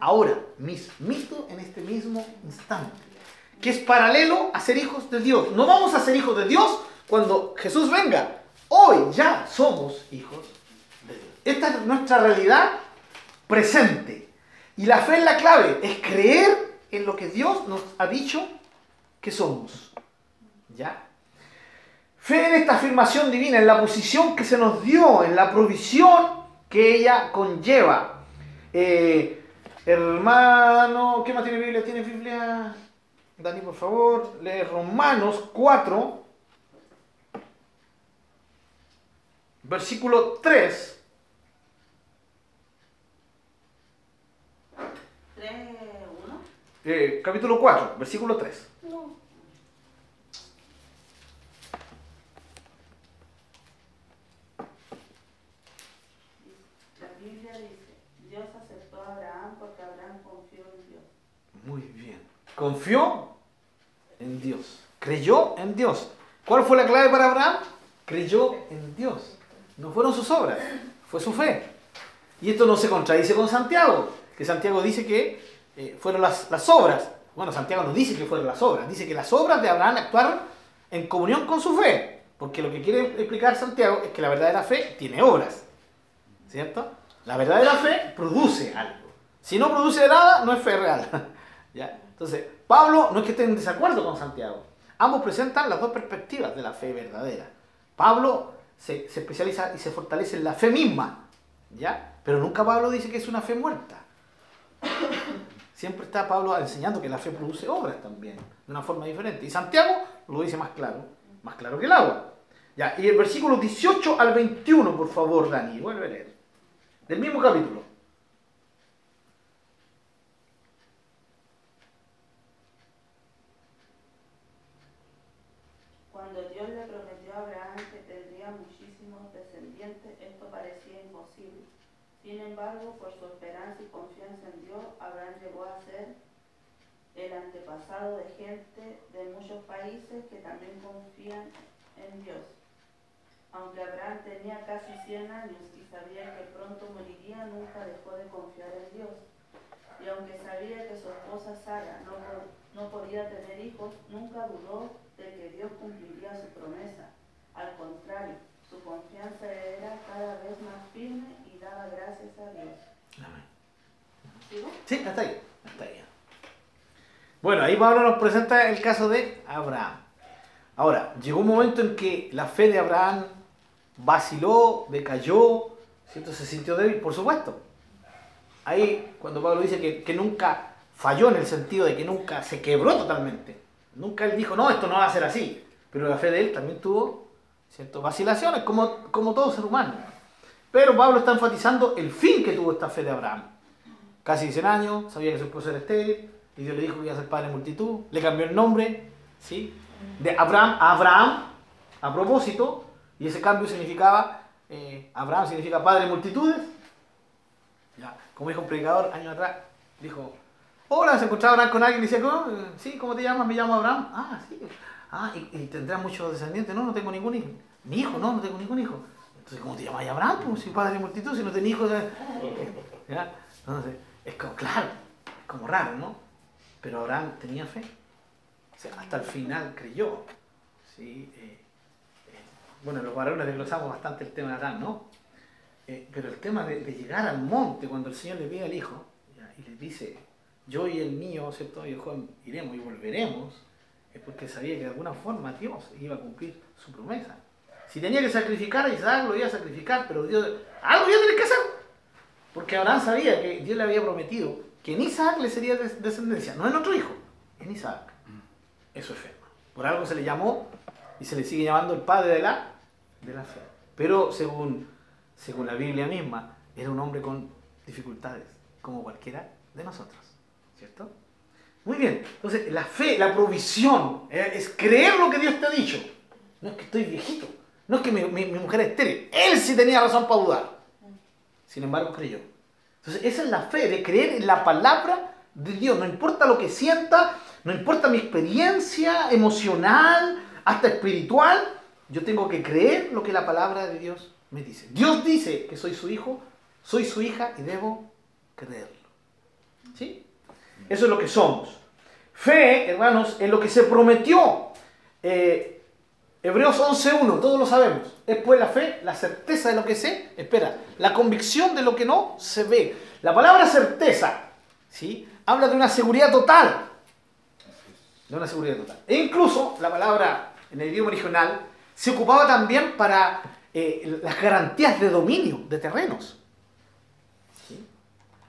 ahora, mismito, en este mismo instante. Que es paralelo a ser hijos de Dios. No vamos a ser hijos de Dios cuando Jesús venga. Hoy ya somos hijos de Dios. Esta es nuestra realidad presente. Y la fe es la clave, es creer en lo que Dios nos ha dicho que somos. ¿Ya? Fe en esta afirmación divina, en la posición que se nos dio, en la provisión que ella conlleva. Eh, hermano, ¿qué más tiene Biblia? ¿Tiene Biblia? Dani, por favor, lee Romanos 4, versículo 3. 3, 1. Eh, capítulo 4, versículo 3. La Biblia dice, Dios aceptó a Abraham porque Abraham confió en Dios. Muy bien. Confió en Dios. Creyó en Dios. ¿Cuál fue la clave para Abraham? Creyó en Dios. No fueron sus obras, fue su fe. Y esto no se contradice con Santiago, que Santiago dice que eh, fueron las, las obras. Bueno, Santiago no dice que fueron las obras, dice que las obras de Abraham actuaron en comunión con su fe. Porque lo que quiere explicar Santiago es que la verdadera fe tiene obras. ¿Cierto? La verdadera fe produce algo. Si no produce nada, no es fe real. ¿Ya? Entonces, Pablo no es que esté en desacuerdo con Santiago. Ambos presentan las dos perspectivas de la fe verdadera. Pablo se, especializa y se fortalece en la fe misma. ¿Ya? Pero nunca Pablo dice que es una fe muerta. Siempre está Pablo enseñando que la fe produce obras también, de una forma diferente. Y Santiago lo dice más claro, más claro que el agua. Ya, y el versículo 18 al 21, por favor, Dani, vuelve a leer. Del mismo capítulo. Cuando Dios le prometió a Abraham que tendría muchísimos descendientes, esto parecía imposible. Sin por su esperanza y confianza en Dios, Abraham llegó a ser el antepasado de gente de muchos países que también confían en Dios. Aunque Abraham tenía casi 100 años y sabía que pronto moriría, nunca dejó de confiar en Dios. Y aunque sabía que su esposa Sara no, no podía tener hijos, nunca dudó de que Dios cumpliría su promesa. Al contrario, su confianza era cada vez más firme y daba gracias a Dios. Amén. ¿Sigo? Sí, hasta ahí. Hasta ahí. Bueno, ahí Pablo nos presenta el caso de Abraham. Ahora, llegó un momento en que la fe de Abraham vaciló, decayó, ¿cierto? Se sintió débil, por supuesto. Ahí, cuando Pablo dice que, que nunca falló en el sentido de que nunca se quebró totalmente. Nunca él dijo, no, esto no va a ser así. Pero la fe de él también tuvo ¿cierto? vacilaciones, como, como todo ser humano. Pero Pablo está enfatizando el fin que tuvo esta fe de Abraham. Casi 100 años, sabía que su esposo era estéril, y Dios le dijo que iba a ser padre de multitud, le cambió el nombre, ¿sí? De Abraham a Abraham, a propósito, y ese cambio significaba, eh, Abraham significa padre de multitudes. Ya, como dijo un predicador años atrás, dijo, hola, se encontraba Abraham con alguien y decía, ¿cómo? Sí, ¿cómo te llamas? Me llamo Abraham. Ah, sí. Ah, y, y tendrás muchos descendientes. No, no tengo ningún hijo. Mi hijo, no, no tengo ningún hijo. Entonces, ¿cómo te llamas Abraham? Pues si padre de multitud, si no tenés hijos. ¿Ya? Entonces, es como, claro, es como raro, ¿no? Pero Abraham tenía fe. O sea, hasta el final creyó. ¿sí? Eh, eh, bueno, los varones desglosamos bastante el tema de Abraham, ¿no? Eh, pero el tema de, de llegar al monte cuando el Señor le pide al hijo ¿ya? y le dice, yo y el mío, ¿cierto? Y el joven iremos y volveremos, es porque sabía que de alguna forma Dios iba a cumplir su promesa. Si tenía que sacrificar a Isaac, lo iba a sacrificar, pero Dios, algo iba a tener que hacer. Porque Abraham sabía que Dios le había prometido que en Isaac le sería des- descendencia, no en otro hijo, en Isaac. Eso es fe. Por algo se le llamó y se le sigue llamando el padre de la, de la fe. Pero según, según la Biblia misma, era un hombre con dificultades, como cualquiera de nosotros. ¿Cierto? Muy bien. Entonces, la fe, la provisión, eh, es creer lo que Dios te ha dicho. No es que estoy viejito, no es que mi, mi- mi mujer es estéril. Él sí tenía razón para dudar. Sin embargo, creyó. Entonces, esa es la fe, de creer en la palabra de Dios. No importa lo que sienta, no importa mi experiencia emocional, hasta espiritual, yo tengo que creer lo que la palabra de Dios me dice. Dios dice que soy su hijo, soy su hija y debo creerlo. ¿Sí? Eso es lo que somos. Fe, hermanos, en lo que se prometió. Eh, Hebreos 11.1, todos lo sabemos. Es pues la fe, la certeza de lo que se espera, la convicción de lo que no se ve. La palabra certeza, ¿sí? Habla de una seguridad total. De una seguridad total. E incluso la palabra en el idioma original se ocupaba también para eh, las garantías de dominio de terrenos. ¿Sí?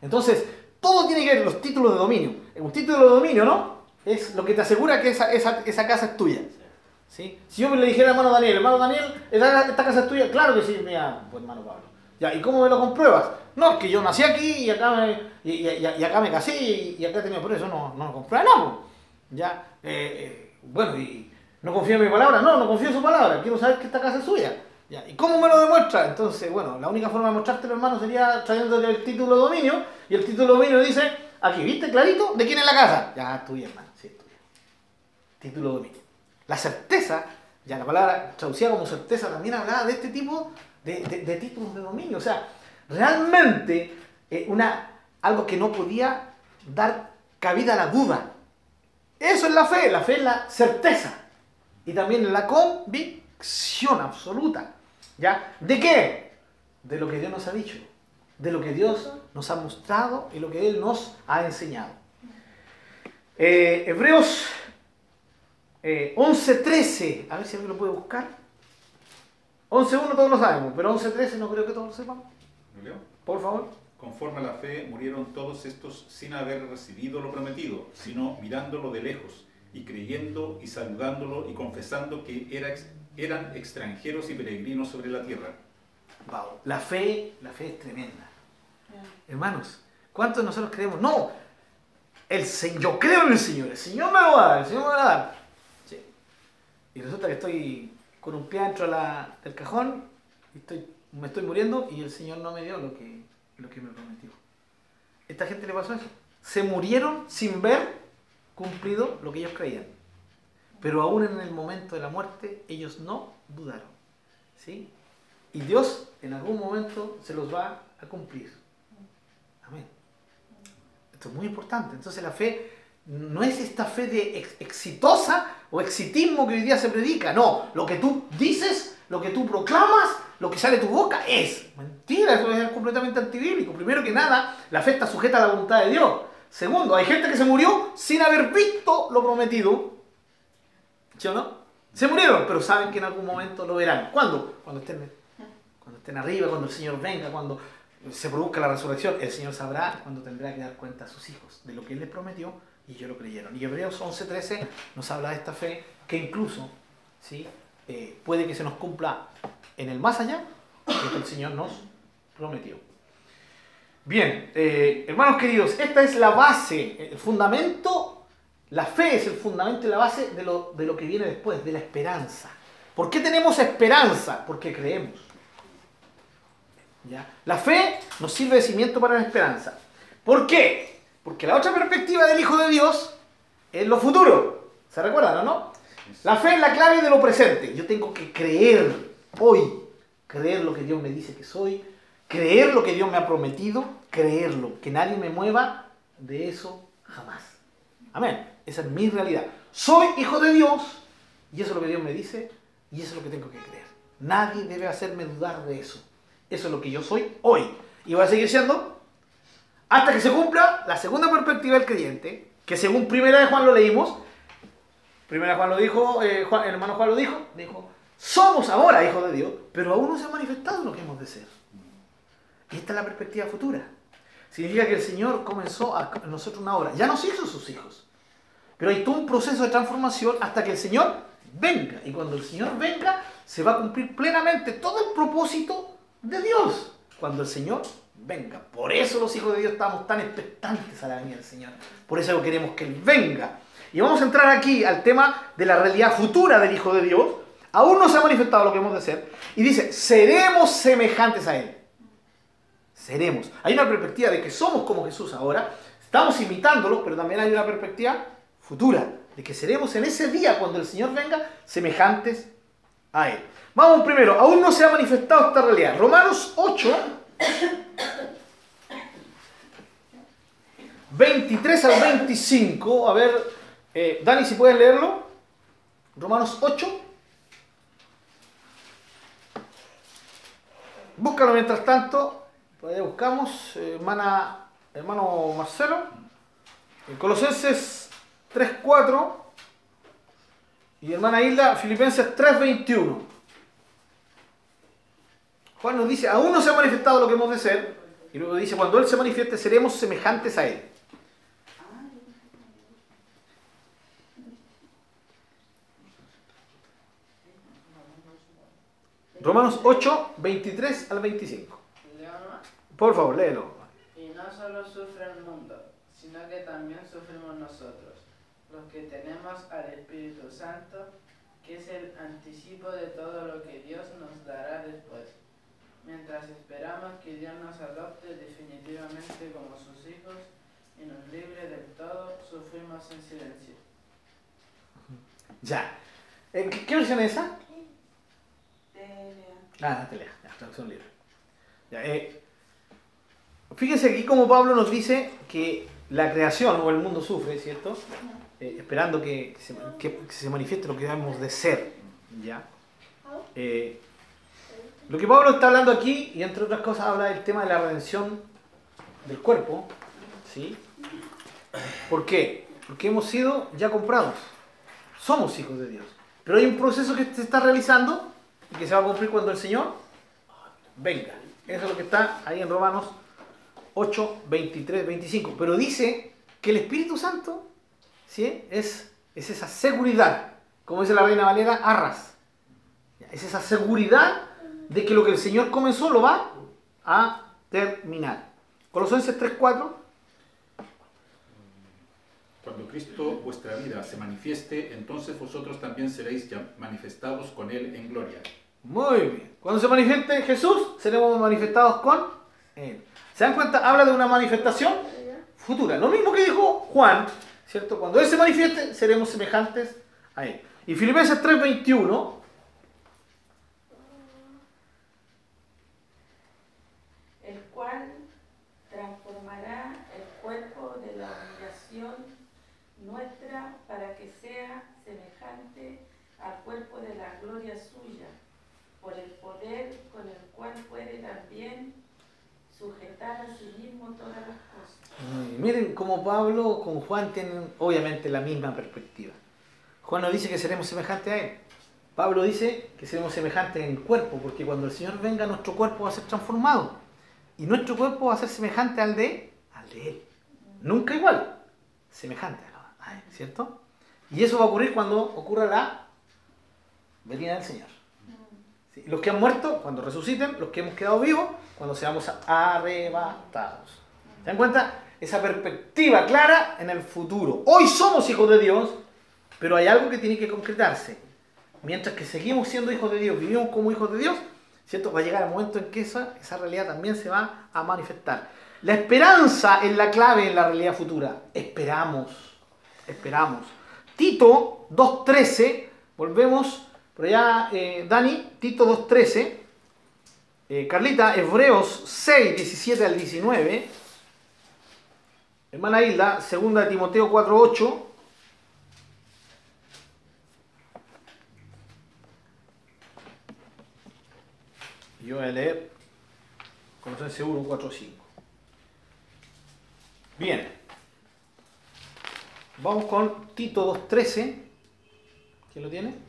Entonces, todo tiene que ver los títulos de dominio. Un título de dominio, ¿no? Es lo que te asegura que esa, esa, esa casa es tuya. ¿Sí? Si yo le dijera hermano Daniel, hermano Daniel, ¿esta, esta casa es tuya? Claro que sí, mira, pues hermano Pablo. Ya, ¿y cómo me lo compruebas? No, es que yo nací aquí y acá me, y, y- y- acá me casé y, y acá tenía por eso no, no comprueba nada. po. Ya, eh, eh, bueno, y no confío en mi palabra, no, no confío en su palabra, quiero saber que esta casa es suya. Ya, ¿y cómo me lo demuestra? Entonces, bueno, la única forma de mostrártelo, hermano, sería trayéndote el título de dominio, y el título dominio dice, aquí, ¿viste clarito? ¿De quién es la casa? Ya, tuya, hermano, sí, tuya. Título dominio. La certeza, ya la palabra traducida como certeza también hablaba de este tipo de, de- de títulos de dominio. O sea, realmente eh, una, algo que no podía dar cabida a la duda. Eso es la fe, la fe es la certeza. Y también la convicción absoluta. ¿Ya? ¿De qué? De lo que Dios nos ha dicho. De lo que Dios nos ha mostrado y lo que Él nos ha enseñado. Eh, Hebreos eh, 11.13, a ver si alguien lo puede buscar. 11.1 todos lo sabemos, pero 11.13 no creo que todos lo sepan. ¿Lo leo? Por favor. Conforme a la fe murieron todos estos sin haber recibido lo prometido, sino mirándolo de lejos y creyendo y saludándolo y confesando que era eran extranjeros y peregrinos sobre la tierra. Wow. La fe, la fe es tremenda. Hermanos, ¿cuántos de nosotros creemos? No, el Señor, yo creo en el Señor, el Señor me lo va a dar, el Señor me lo va a dar. Y resulta que estoy con un pie dentro del cajón y estoy, me estoy muriendo y el Señor no me dio lo que, lo que me prometió. ¿Esta gente le pasó eso? Se murieron sin ver cumplido lo que ellos creían. Pero aún en el momento de la muerte, ellos no dudaron. ¿Sí? Y Dios en algún momento se los va a cumplir. Esto es muy importante. Entonces la fe no es esta fe de ex- exitosa o exitismo que hoy día se predica. No, lo que tú dices, lo que tú proclamas, lo que sale de tu boca es mentira. Eso es completamente antibíblico. Primero que nada, la fe está sujeta a la voluntad de Dios. Segundo, hay gente que se murió sin haber visto lo prometido. ¿Sí o no? Se murieron, pero saben que en algún momento lo verán. ¿Cuándo? Cuando estén, cuando estén arriba, cuando el Señor venga, cuando se produzca la resurrección. El Señor sabrá cuando tendrá que dar cuenta a sus hijos de lo que Él les prometió y ellos lo creyeron. Y Hebreos 11:13 nos habla de esta fe que incluso ¿sí? Eh, puede que se nos cumpla en el más allá lo que el Señor nos prometió. Bien, eh, hermanos queridos, esta es la base, el fundamento, la fe es el fundamento y la base de lo, de lo que viene después, de la esperanza. ¿Por qué tenemos esperanza? Porque creemos. La fe nos sirve de cimiento para la esperanza. ¿Por qué? Porque la otra perspectiva del Hijo de Dios es lo futuro. ¿Se recuerdan o no? La fe es la clave de lo presente. Yo tengo que creer hoy, creer lo que Dios me dice que soy, creer lo que Dios me ha prometido, creerlo, que nadie me mueva de eso jamás. Amén. Esa es mi realidad. Soy hijo de Dios y eso es lo que Dios me dice y eso es lo que tengo que creer. Nadie debe hacerme dudar de eso. Eso es lo que yo soy hoy. Y voy a seguir siendo hasta que se cumpla la segunda perspectiva del creyente, que según primera de Juan lo leímos, Primera Juan lo dijo, eh, el hermano Juan lo dijo, dijo, somos ahora hijos de Dios, pero aún no se ha manifestado lo que hemos de ser. Y esta es la perspectiva futura. Significa que el Señor comenzó a nosotros una obra. Ya nos hizo sus hijos. Pero hay todo un proceso de transformación hasta que el Señor venga. Y cuando el Señor venga, se va a cumplir plenamente todo el propósito de Dios. Cuando el Señor venga. Por eso los hijos de Dios estamos tan expectantes a la venida del Señor. Por eso queremos que Él venga. Y vamos a entrar aquí al tema de la realidad futura del Hijo de Dios. Aún no se ha manifestado lo que hemos de ser. Y dice, seremos semejantes a Él. Seremos. Hay una perspectiva de que somos como Jesús ahora. Estamos imitándolo, pero también hay una perspectiva futura. De que seremos en ese día, cuando el Señor venga, semejantes a Él. Vamos primero, aún no se ha manifestado esta realidad. Romanos 8, 23 al 25. A ver, eh, Dani, si puedes leerlo. Romanos 8. Búscalo mientras tanto. Por ahí buscamos. hermana, hermano Marcelo. En Colosenses 3.4. Y hermana Isla, Filipenses 3.21. Juan nos dice, aún no se ha manifestado lo que hemos de ser. Y luego dice, cuando Él se manifieste seremos semejantes a Él. Romanos 8, 23 al 25. Por favor, léelo. Y no solo sufre el mundo, sino que también sufrimos nosotros, los que tenemos al Espíritu Santo, que es el anticipo de todo lo que Dios nos dará después, mientras esperamos que Dios nos adopte definitivamente como sus hijos y nos libre del todo, sufrimos en silencio. Ya. ¿Qué, qué versión es esa? Ah, la ya, traducción libre. Ya, eh, fíjense aquí como Pablo nos dice que la creación o el mundo sufre, ¿cierto? Eh, esperando que se, que se, manifieste lo que debemos de ser. ¿ya? Eh, lo que Pablo está hablando aquí, y entre otras cosas habla del tema de la redención del cuerpo. ¿sí? ¿Por qué? Porque hemos sido ya comprados. Somos hijos de Dios. Pero hay un proceso que se está realizando y que se va a cumplir cuando el Señor venga. Eso es lo que está ahí en Romanos 8, 23, 25. Pero dice que el Espíritu Santo ¿sí? es, es esa seguridad, como dice la Reina Valera, arras. Es esa seguridad de que lo que el Señor comenzó lo va a terminar. Colosenses 3, 4. Cuando Cristo vuestra vida se manifieste, entonces vosotros también seréis manifestados con Él en gloria. Muy bien. Cuando se manifieste Jesús, seremos manifestados con Él. ¿Se dan cuenta? Habla de una manifestación futura. Lo mismo que dijo Juan, ¿cierto? Cuando Él se manifieste, seremos semejantes a Él. Y Filipenses 3:21 el cual transformará el cuerpo de la humillación nuestra para que sea semejante al cuerpo de la gloria suya por el poder con el cual puede también sujetar a sí mismo todas las cosas. Miren cómo Pablo con Juan tienen obviamente la misma perspectiva. Juan no dice que seremos semejantes a él. Pablo dice que seremos semejantes en cuerpo, porque cuando el Señor venga nuestro cuerpo va a ser transformado. Y nuestro cuerpo va a ser semejante al de, al de Él. Nunca igual, semejante a Él, ¿cierto? Y eso va a ocurrir cuando ocurra la venida del Señor. Los que han muerto, cuando resuciten, los que hemos quedado vivos, cuando seamos arrebatados. ¿Se dan cuenta? Esa perspectiva clara en el futuro. Hoy somos hijos de Dios, pero hay algo que tiene que concretarse. Mientras que seguimos siendo hijos de Dios, vivimos como hijos de Dios, ¿cierto? Va a llegar el momento en que esa, esa realidad también se va a manifestar. La esperanza es la clave en la realidad futura. Esperamos, esperamos. Tito 2.13, volvemos por allá, eh, Dani, Tito 2.13. Eh, Carlita, Hebreos 6, 17 al 19. Hermana Hilda, 2 de Timoteo 4, 8. Yo voy a leer Colosenses 1, 4, 5. Bien. Vamos con Tito 2, 13. ¿Quién lo tiene?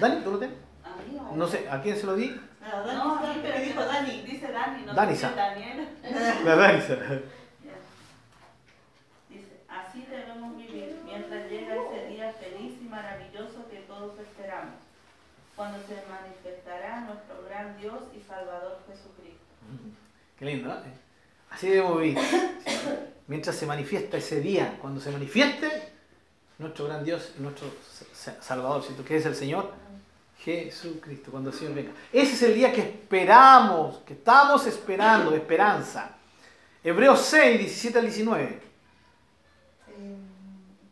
Dani, ¿tú lo tienes? ¿A mí o- No sé, ¿a quién se lo di? Ah, Dani, No, ¿qué aquí, pero dijo Dani? Dice Dani, no Dani dice Daniel. La. Dice, así debemos vivir mientras llega ese día feliz y maravilloso que todos esperamos, cuando se manifestará nuestro gran Dios y Salvador Jesucristo. Qué lindo, ¿eh? Así debemos vivir. Mientras se manifiesta ese día, cuando se manifieste nuestro gran Dios nuestro sa- Salvador, ¿cierto? que es el Señor Jesucristo, cuando el Señor venga. Ese es el día que esperamos, que estamos esperando, de esperanza. Hebreos 6, 17 al 19. Eh,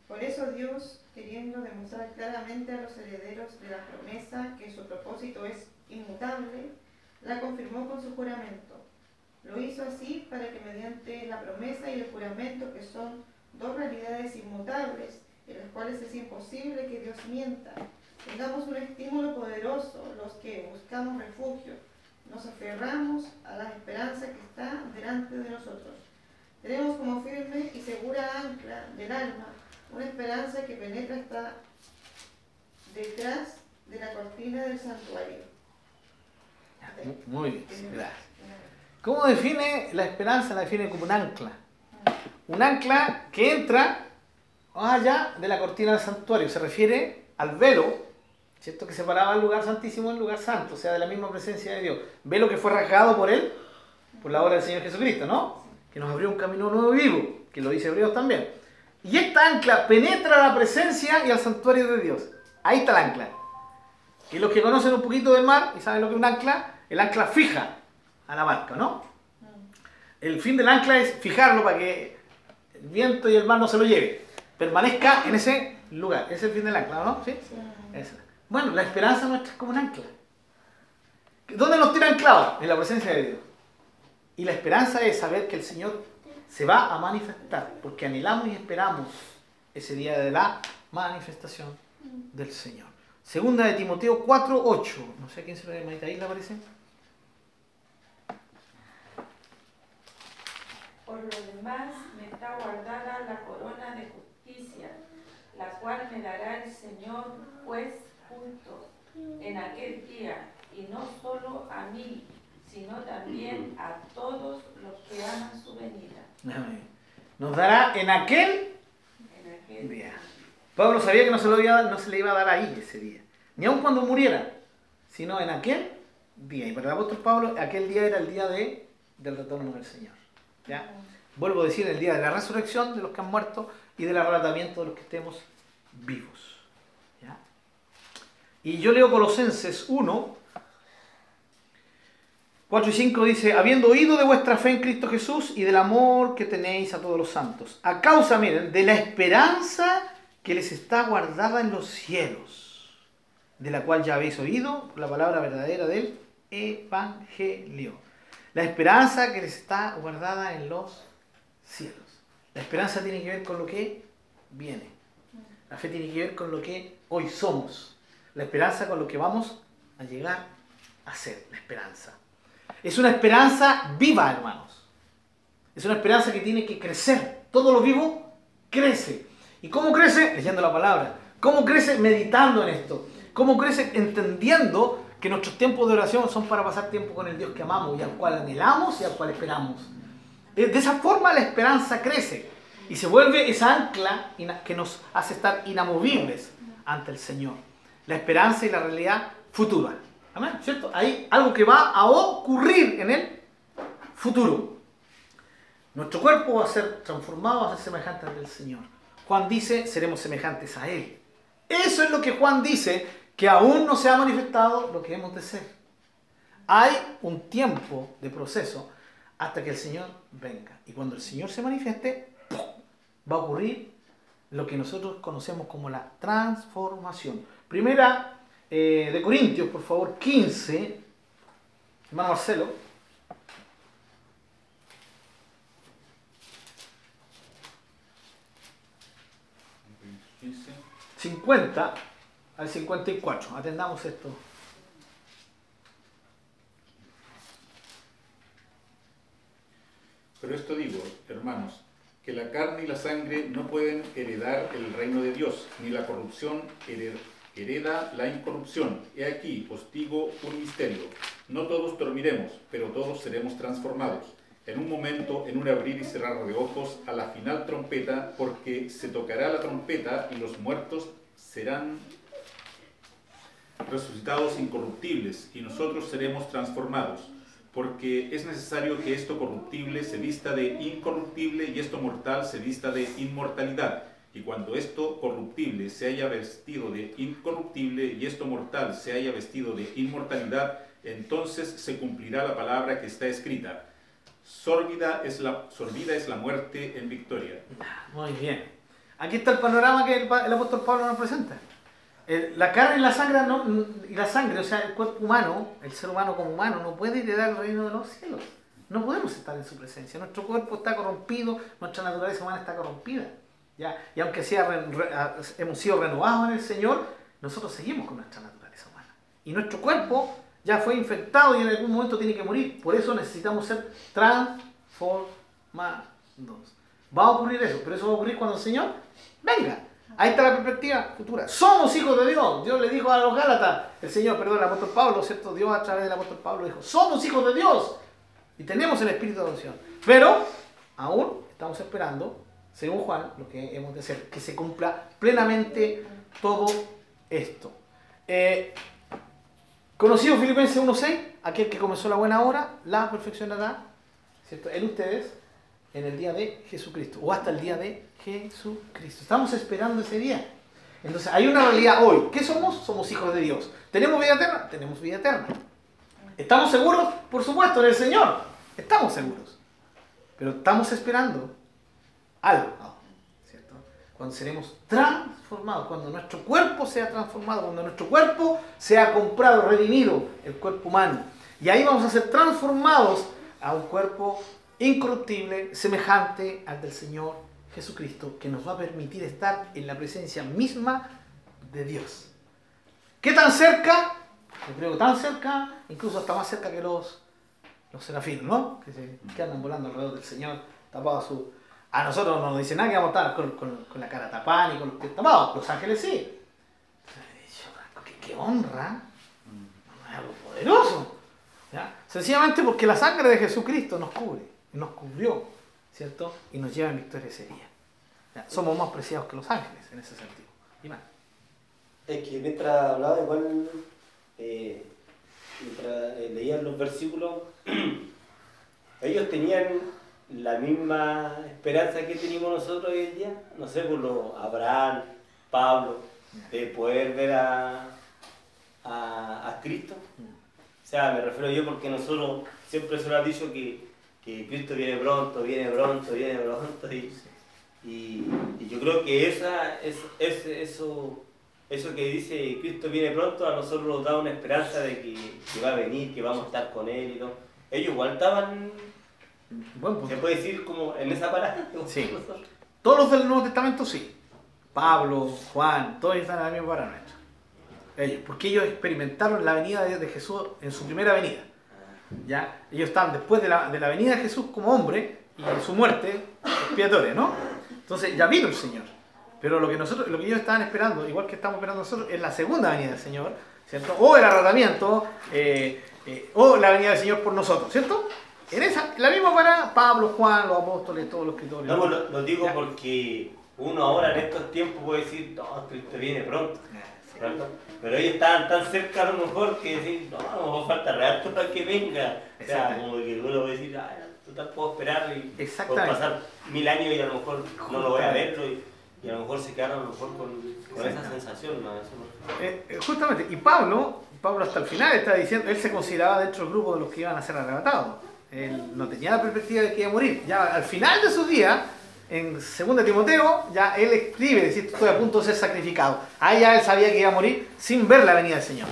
Por eso Dios, queriendo demostrar claramente a los herederos de la promesa que su propósito es inmutable, la confirmó con su juramento. Lo hizo así para que mediante la promesa y el juramento, que son dos realidades inmutables, en las cuales es imposible que Dios mienta, tengamos un estímulo poderoso los que buscamos refugio, nos aferramos a la esperanza que está delante de nosotros. Tenemos como firme y segura ancla del alma una esperanza que penetra hasta detrás de la cortina del santuario. Muy bien, gracias. ¿Cómo define la esperanza? La define como un ancla. Un ancla que entra más allá de la cortina del santuario. Se refiere al velo, ¿cierto? Que separaba el lugar santísimo del lugar santo, o sea, de la misma presencia de Dios. Velo que fue rasgado por él, por la obra del Señor Jesucristo, ¿no? Que nos abrió un camino nuevo y vivo, que lo dice Hebreos también. Y esta ancla penetra la presencia y al santuario de Dios. Ahí está el ancla. Y los que conocen un poquito del mar y saben lo que es un ancla, el ancla fija a la barca, ¿no? El fin del ancla es fijarlo para que el viento y el mar no se lo lleve. Permanezca en ese lugar. Ese es el fin del ancla, ¿no? ¿Sí? Bueno, la esperanza nuestra es como un ancla. ¿Dónde nos tiene anclados? En la presencia de Dios. Y la esperanza es saber que el Señor se va a manifestar, porque anhelamos y esperamos ese día de la manifestación del Señor. Segunda de Timoteo 4, 8. No sé a quién se lo llama ahí, ¿le parece? Por lo demás, me está guardada la corona de justicia, la cual me dará el Señor, juez justo, en aquel día, y no solo a mí, sino también a todos los que aman su venida. Amén. Nos dará en aquel En aquel día. Pablo sabía que no se, lo iba no se le iba a dar ahí ese día, ni aun cuando muriera, sino en aquel día. Y para el apóstol Pablo, aquel día era el día de, del retorno del Señor. ¿ya? Vuelvo a decir, el día de la resurrección de los que han muerto y del arrebatamiento de los que estemos vivos. ¿ya? Y yo leo Colosenses 1, 4 y 5 dice, habiendo oído de vuestra fe en Cristo Jesús y del amor que tenéis a todos los santos, a causa, miren, de la esperanza que les está guardada en los cielos, de la cual ya habéis oído la palabra verdadera del Evangelio. La esperanza que les está guardada en los cielos. La esperanza tiene que ver con lo que viene. La fe tiene que ver con lo que hoy somos. La esperanza con lo que vamos a llegar a ser. La esperanza. Es una esperanza viva, hermanos. Es una esperanza que tiene que crecer. Todo lo vivo crece. ¿Y cómo crece? Leyendo la palabra. ¿Cómo crece? Meditando en esto. ¿Cómo crece? Entendiendo que nuestros tiempos de oración son para pasar tiempo con el Dios que amamos y al cual anhelamos y al cual esperamos. De esa forma la esperanza crece y se vuelve esa ancla que nos hace estar inamovibles ante el Señor. La esperanza y la realidad futura. Amén, ¿cierto? Hay algo que va a ocurrir en el futuro. Nuestro cuerpo va a ser transformado, va a ser semejante al del Señor. Juan dice, seremos semejantes a Él. Eso es lo que Juan dice, que aún no se ha manifestado lo que hemos de ser. Hay un tiempo de proceso hasta que el Señor venga. Y cuando el Señor se manifieste, va a ocurrir lo que nosotros conocemos como la transformación. Primera eh, de Corintios, por favor, 15. Hermano Marcelo. 50 al 54. Atendamos esto. Pero esto digo, hermanos, que la carne y la sangre no pueden heredar el reino de Dios, ni la corrupción hereda la incorrupción. He aquí, os digo un misterio. No todos dormiremos, pero todos seremos transformados. En un momento, en un abrir y cerrar de ojos, a la final trompeta, porque se tocará la trompeta y los muertos serán resucitados incorruptibles y nosotros seremos transformados porque es necesario que esto corruptible se vista de incorruptible y esto mortal se vista de inmortalidad. Y cuando esto corruptible se haya vestido de incorruptible y esto mortal se haya vestido de inmortalidad, entonces se cumplirá la palabra que está escrita. Sórbida es la, sorbida es la muerte en victoria. Muy bien. Aquí está el panorama que el, el apóstol Pablo nos presenta la carne y la sangre, no, y la sangre, o sea, el cuerpo humano, el ser humano como humano, no puede heredar el reino de los cielos. No podemos estar en su presencia. Nuestro cuerpo está corrompido, nuestra naturaleza humana está corrompida. ¿ya? Y aunque sea hemos sido renovados en el Señor, nosotros seguimos con nuestra naturaleza humana. Y nuestro cuerpo ya fue infectado y en algún momento tiene que morir. Por eso necesitamos ser transformados. Va a ocurrir eso, pero eso va a ocurrir cuando el Señor venga. Ahí está la perspectiva futura. Somos hijos de Dios. Dios le dijo a los Gálatas, el Señor, perdón, el apóstol Pablo, ¿cierto? Dios a través del apóstol Pablo dijo, somos hijos de Dios. Y tenemos el espíritu de adopción. Pero aún estamos esperando, según Juan, lo que hemos de hacer, que se cumpla plenamente todo esto. Eh, conocido Filipenses 1.6, aquel que comenzó la buena hora, la perfeccionará, ¿cierto? En ustedes, en el día de Jesucristo, o hasta el día de Jesucristo. Estamos esperando ese día. Entonces, hay una realidad hoy. ¿Qué somos? Somos hijos de Dios. ¿Tenemos vida eterna? Tenemos vida eterna. ¿Estamos seguros? Por supuesto, en el Señor. Estamos seguros. Pero estamos esperando algo. ¿cierto? Cuando seremos transformados, cuando nuestro cuerpo sea transformado, cuando nuestro cuerpo sea comprado, redimido, el cuerpo humano. Y ahí vamos a ser transformados a un cuerpo incorruptible, semejante al del Señor Jesucristo, que nos va a permitir estar en la presencia misma de Dios. ¿Qué tan cerca? Yo creo que tan cerca, incluso hasta más cerca que los, los serafines, ¿no? Que, se, que andan volando alrededor del Señor, tapados su... A nosotros no nos dice nada que vamos a estar con, con, con la cara tapada ni con los pies tapados. Los ángeles sí. ¿Qué, qué honra? Algo poderoso. ¿ya? Sencillamente porque la sangre de Jesucristo nos cubre, nos cubrió ¿cierto? Y nos lleva en victoria ese día. somos más preciados que los ángeles en ese sentido. Es que mientras hablaba, igual, eh, mientras eh, leían los versículos, ellos tenían la misma esperanza que tenemos nosotros hoy en día. No sé, por lo Abraham, Pablo, de poder ver a, a, a Cristo. O sea, me refiero yo porque nosotros siempre se nos ha dicho que que Cristo viene pronto, viene pronto, viene pronto. Y, y, yo creo que esa, es, eso, eso que dice Cristo viene pronto a nosotros nos da una esperanza de que, que va a venir, que vamos a estar con Él y todo. Ellos igual estaban, se puede decir, como en esa parada. Sí. Todos los del Nuevo Testamento sí. Pablo, Juan, todos están en la misma parada Ellos, porque ellos experimentaron la venida de Jesús en su primera venida. ¿Ya? Ellos están después de la, de la venida de Jesús como hombre y de su muerte expiatoria, ¿no? Entonces ya vino el Señor. Pero lo que, nosotros, lo que ellos estaban esperando, igual que estamos esperando nosotros, es la segunda venida del Señor, ¿cierto? O el arrebatamiento, eh, eh, o la venida del Señor por nosotros, ¿cierto? En esa, la misma para Pablo, Juan, los apóstoles, todos los escritores. No, pues, lo, lo digo Ya. porque uno ahora en estos tiempos puede decir, no, Cristo viene pronto. ¿Cierto? Pero ellos estaban tan cerca a lo mejor que decir, no, a lo mejor falta real para que venga. O sea, como que uno puede decir, ah, total puedo esperar y puedo pasar mil años y a lo mejor no lo voy a verlo y, y a lo mejor se quedaron a lo mejor con, con esa sensación. ¿no? Eso no- Eh, eh, justamente, y Pablo, Pablo hasta el final está diciendo, él se consideraba dentro del grupo de los que iban a ser arrebatados. Él no tenía la perspectiva de que iba a morir. Ya al final de sus días, en 2 Timoteo, ya él escribe, decir, estoy a punto de ser sacrificado. Ahí ya él sabía que iba a morir sin ver la venida del Señor.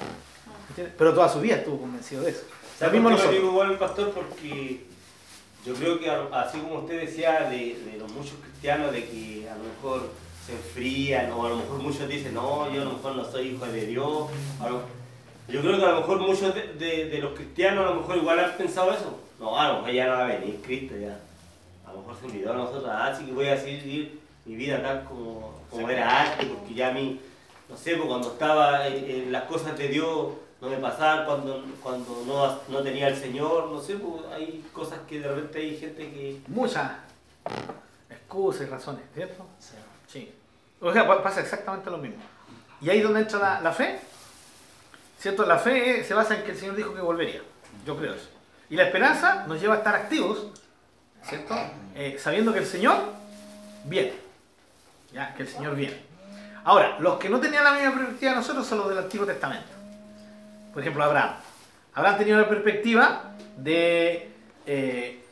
¿Entiendes? Pero toda su vida estuvo convencido de eso. Lo ¿Sabes mismo por qué lo nosotros. digo igual, pastor? Porque yo creo que así como usted decía de, de los muchos cristianos, de que a lo mejor se enfrían, o a lo mejor muchos dicen, no, yo a lo mejor no soy hijo de Dios. lo- yo creo que a lo mejor muchos de, de- de los cristianos a lo mejor igual han pensado eso. No, a lo mejor ya no va a venir Cristo, ya. A lo mejor se olvidó a nosotros, ah, sí que voy a seguir mi vida tal como, como era antes, porque ya a mí, no sé, pues cuando estaba en, en las cosas de Dios no me pasaban, cuando, cuando no, no tenía el Señor, no sé, pues hay cosas que de repente hay gente que... Muchas excusas y razones, ¿cierto? Sí. O sea, pa- pasa exactamente lo mismo. Y ahí es donde entra la, la fe. ¿Cierto? La fe eh, se basa en que el Señor dijo que volvería. Yo creo eso. Y la esperanza nos lleva a estar activos, ¿cierto? Eh, sabiendo que el Señor viene. ¿Ya? Que el Señor viene. Ahora, los que no tenían la misma perspectiva de nosotros son los del Antiguo Testamento. Por ejemplo, Abraham. Abraham tenía una perspectiva de, eh,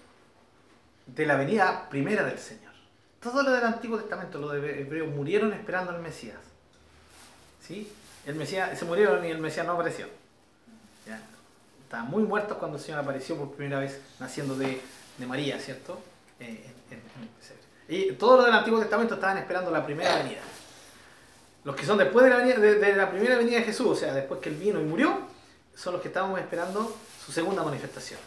de la venida primera del Señor. Todo lo del Antiguo Testamento, los de hebreos, murieron esperando al Mesías. ¿Sí? El Mesías, se murieron y el Mesías no apareció. ¿Ya? Estaban muy muertos cuando el Señor apareció por primera vez naciendo de, de María, ¿cierto? Eh, en- en- en el pesebre. y todos los del Antiguo Testamento estaban esperando la primera venida. Los que son después de la, venida- de, de la primera venida de Jesús, o sea, después que Él vino y murió, son los que estábamos esperando su segunda manifestación.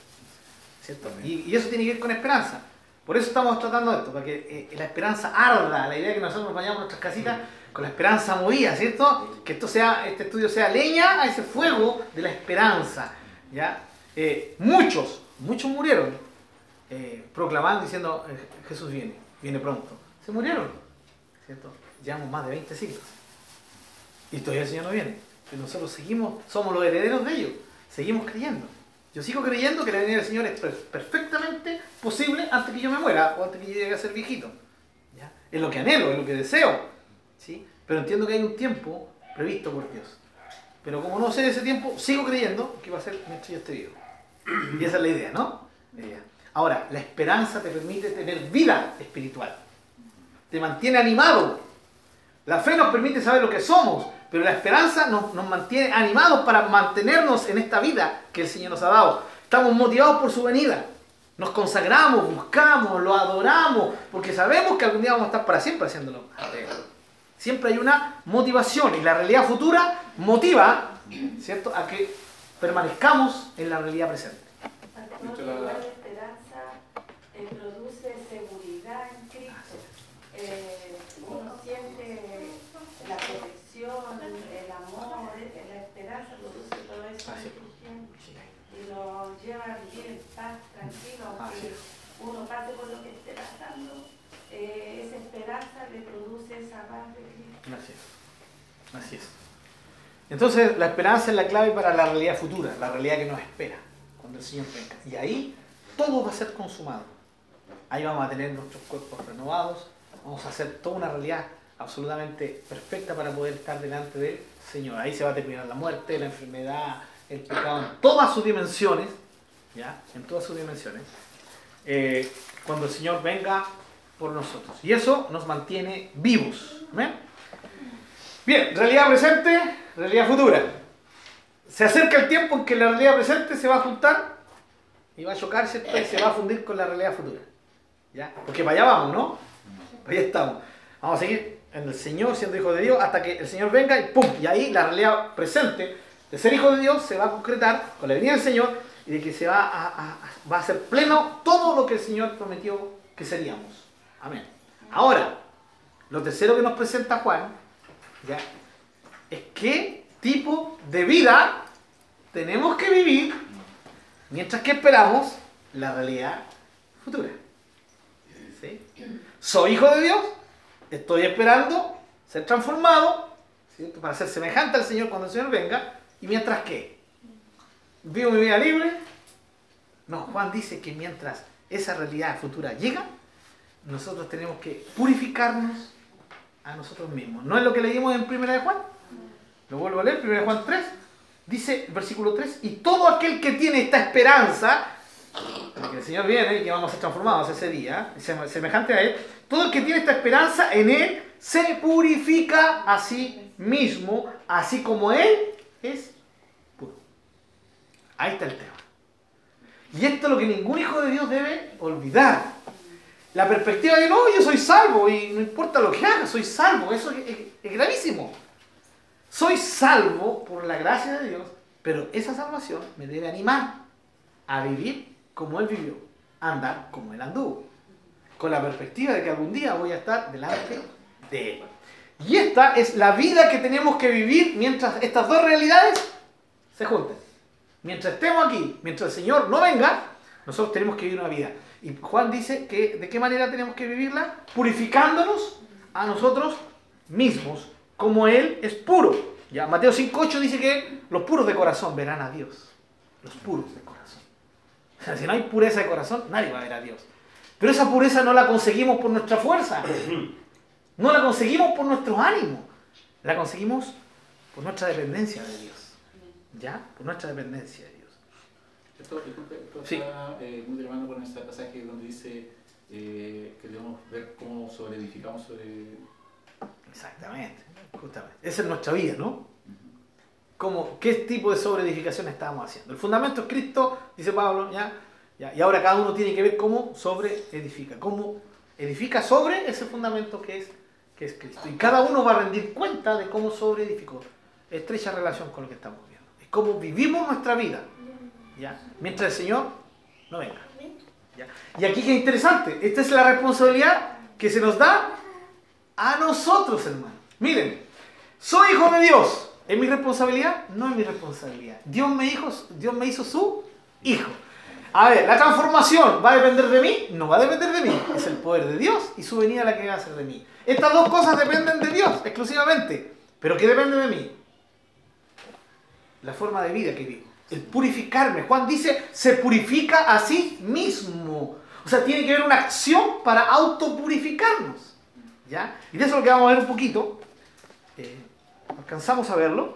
¿Cierto? Y, y eso tiene que ver con esperanza. Por eso estamos tratando esto, para que eh, la esperanza arda, la idea que nosotros nos vayamos a nuestras casitas con la esperanza movida, ¿cierto? Que esto sea, este estudio sea leña a ese fuego de la esperanza. ¿ya? Eh, muchos, muchos murieron eh, proclamando, diciendo, eh, Jesús viene, viene pronto. Se murieron, ¿cierto? Llevamos más de 20 siglos. Y todavía el Señor no viene. Y nosotros seguimos, somos los herederos de ellos. Seguimos creyendo. Yo sigo creyendo que la venida del Señor es per- perfectamente posible antes que yo me muera o antes que yo llegue a ser viejito. ¿ya? Es lo que anhelo, es lo que deseo. ¿sí? Pero entiendo que hay un tiempo previsto por Dios. Pero como no sé ese tiempo, sigo creyendo que va a ser mientras yo esté vivo. Y esa es la idea, ¿no? La idea. Ahora, la esperanza te permite tener vida espiritual. Te mantiene animado. La fe nos permite saber lo que somos, pero la esperanza nos, nos mantiene animados para mantenernos en esta vida que el Señor nos ha dado. Estamos motivados por su venida. Nos consagramos, buscamos, lo adoramos, porque sabemos que algún día vamos a estar para siempre haciéndolo. Siempre hay una motivación y la realidad futura motiva, ¿cierto?, a que permanezcamos en la realidad presente. Pastor, igual la esperanza eh, produce seguridad en Cristo. Eh, uno siente la protección, el amor, la esperanza produce todo eso y lo lleva a vivir en paz, tranquilo, Así aunque uno pase por lo que esté pasando, eh, esa esperanza le produce esa paz de Cristo. Así es. Así es. Entonces, la esperanza es la clave para la realidad futura, la realidad que nos espera cuando el Señor venga. Y ahí todo va a ser consumado. Ahí vamos a tener nuestros cuerpos renovados, vamos a hacer toda una realidad absolutamente perfecta para poder estar delante del Señor. Ahí se va a terminar la muerte, la enfermedad, el pecado, en todas sus dimensiones, ¿ya? En todas sus dimensiones. eh, cuando el Señor venga por nosotros. Y eso nos mantiene vivos. Bien, realidad presente, realidad futura. Se acerca el tiempo en que la realidad presente se va a juntar y va a chocar, ¿cierto? Y se va a fundir con la realidad futura. ¿Ya? Porque para allá vamos, ¿no? Allá estamos. Vamos a seguir en el Señor siendo hijo de Dios hasta que el Señor venga y ¡pum! Y ahí la realidad presente de ser hijo de Dios se va a concretar con la venida del Señor y de que se va a, a- va a ser pleno todo lo que el Señor prometió que seríamos. Amén. Ahora, lo tercero que nos presenta Juan es qué tipo de vida tenemos que vivir mientras que esperamos la realidad futura. Soy hijo de Dios, estoy esperando ser transformado para ser semejante al Señor cuando el Señor venga, y mientras que vivo mi vida libre, no, Juan dice que mientras esa realidad futura llega, nosotros tenemos que purificarnos a nosotros mismos. ¿No es lo que leímos en 1 de Juan? Lo vuelvo a leer, 1 de Juan 3. Dice, versículo 3, y todo aquel que tiene esta esperanza, de que el Señor viene y que vamos a ser transformados ese día, sem- semejante a Él, todo el que tiene esta esperanza en Él se purifica a sí mismo, así como Él es puro. Ahí está el tema. Y esto es lo que ningún hijo de Dios debe olvidar. La perspectiva de no, yo soy salvo y no importa lo que haga, soy salvo. Eso es, es- es gravísimo. Soy salvo por la gracia de Dios, pero esa salvación me debe animar a vivir como Él vivió, andar como Él anduvo, con la perspectiva de que algún día voy a estar delante de Él. Y esta es la vida que tenemos que vivir mientras estas dos realidades se junten. Mientras estemos aquí, mientras el Señor no venga, nosotros tenemos que vivir una vida. Y Juan dice que de qué manera tenemos que vivirla? Purificándonos a nosotros mismos, como Él es puro. Ya, Mateo 5.8 dice que los puros de corazón verán a Dios. Los puros de corazón. O sea, si no hay pureza de corazón, nadie va a ver a Dios. Pero esa pureza no la conseguimos por nuestra fuerza. No la conseguimos por nuestros ánimos. La conseguimos por nuestra dependencia de Dios. ¿Ya? Por nuestra dependencia de Dios. Esto, disculpe, esto Sí. está eh, muy de la mano con este pasaje donde dice eh, que debemos ver cómo sobreedificamos sobre... Exactamente. Justamente. Esa es nuestra vida, ¿no? ¿Cómo, ¿Qué tipo de sobreedificación estamos haciendo? El fundamento es Cristo, dice Pablo, ¿ya? ¿ya? Y ahora cada uno tiene que ver cómo sobreedifica. Cómo edifica sobre ese fundamento que es, que es Cristo. Y cada uno va a rendir cuenta de cómo sobreedificó. Estrecha relación con lo que estamos viendo. Es cómo vivimos nuestra vida. ¿ya? Mientras el Señor no venga. ¿ya? Y aquí que es interesante. Esta es la responsabilidad que se nos da a nosotros, hermano. Miren, soy hijo de Dios. ¿Es mi responsabilidad? No es mi responsabilidad. Dios me, hizo, Dios me hizo su hijo. A ver, ¿la transformación va a depender de mí? No va a depender de mí. Es el poder de Dios y su venida la que va a hacer de mí. Estas dos cosas dependen de Dios exclusivamente. ¿Pero qué depende de mí? La forma de vida que vivo. El purificarme. Juan dice, se purifica a sí mismo. O sea, tiene que haber una acción para autopurificarnos. ¿Ya? Y de eso es lo que vamos a ver un poquito. Alcanzamos a verlo.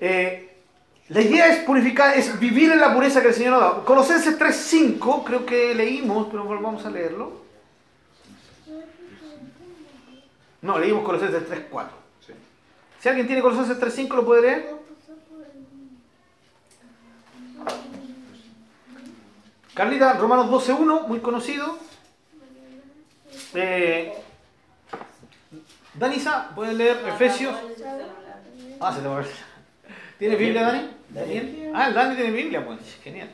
Eh, la idea es purificar, es vivir en la pureza que el Señor nos da. Colosenses 3.5, creo que leímos, pero volvamos a leerlo. No, leímos Colosenses 3.4. Sí. Si alguien tiene Colosenses 3.5, ¿lo puede leer? Carlita, Romanos 12.1, muy conocido. Eh, Danisa, ¿puede leer Efesios? Ah, se te va a ver. ¿Tiene Biblia, Dani? Daniel. Ah, el Dani tiene Biblia, pues. Genial.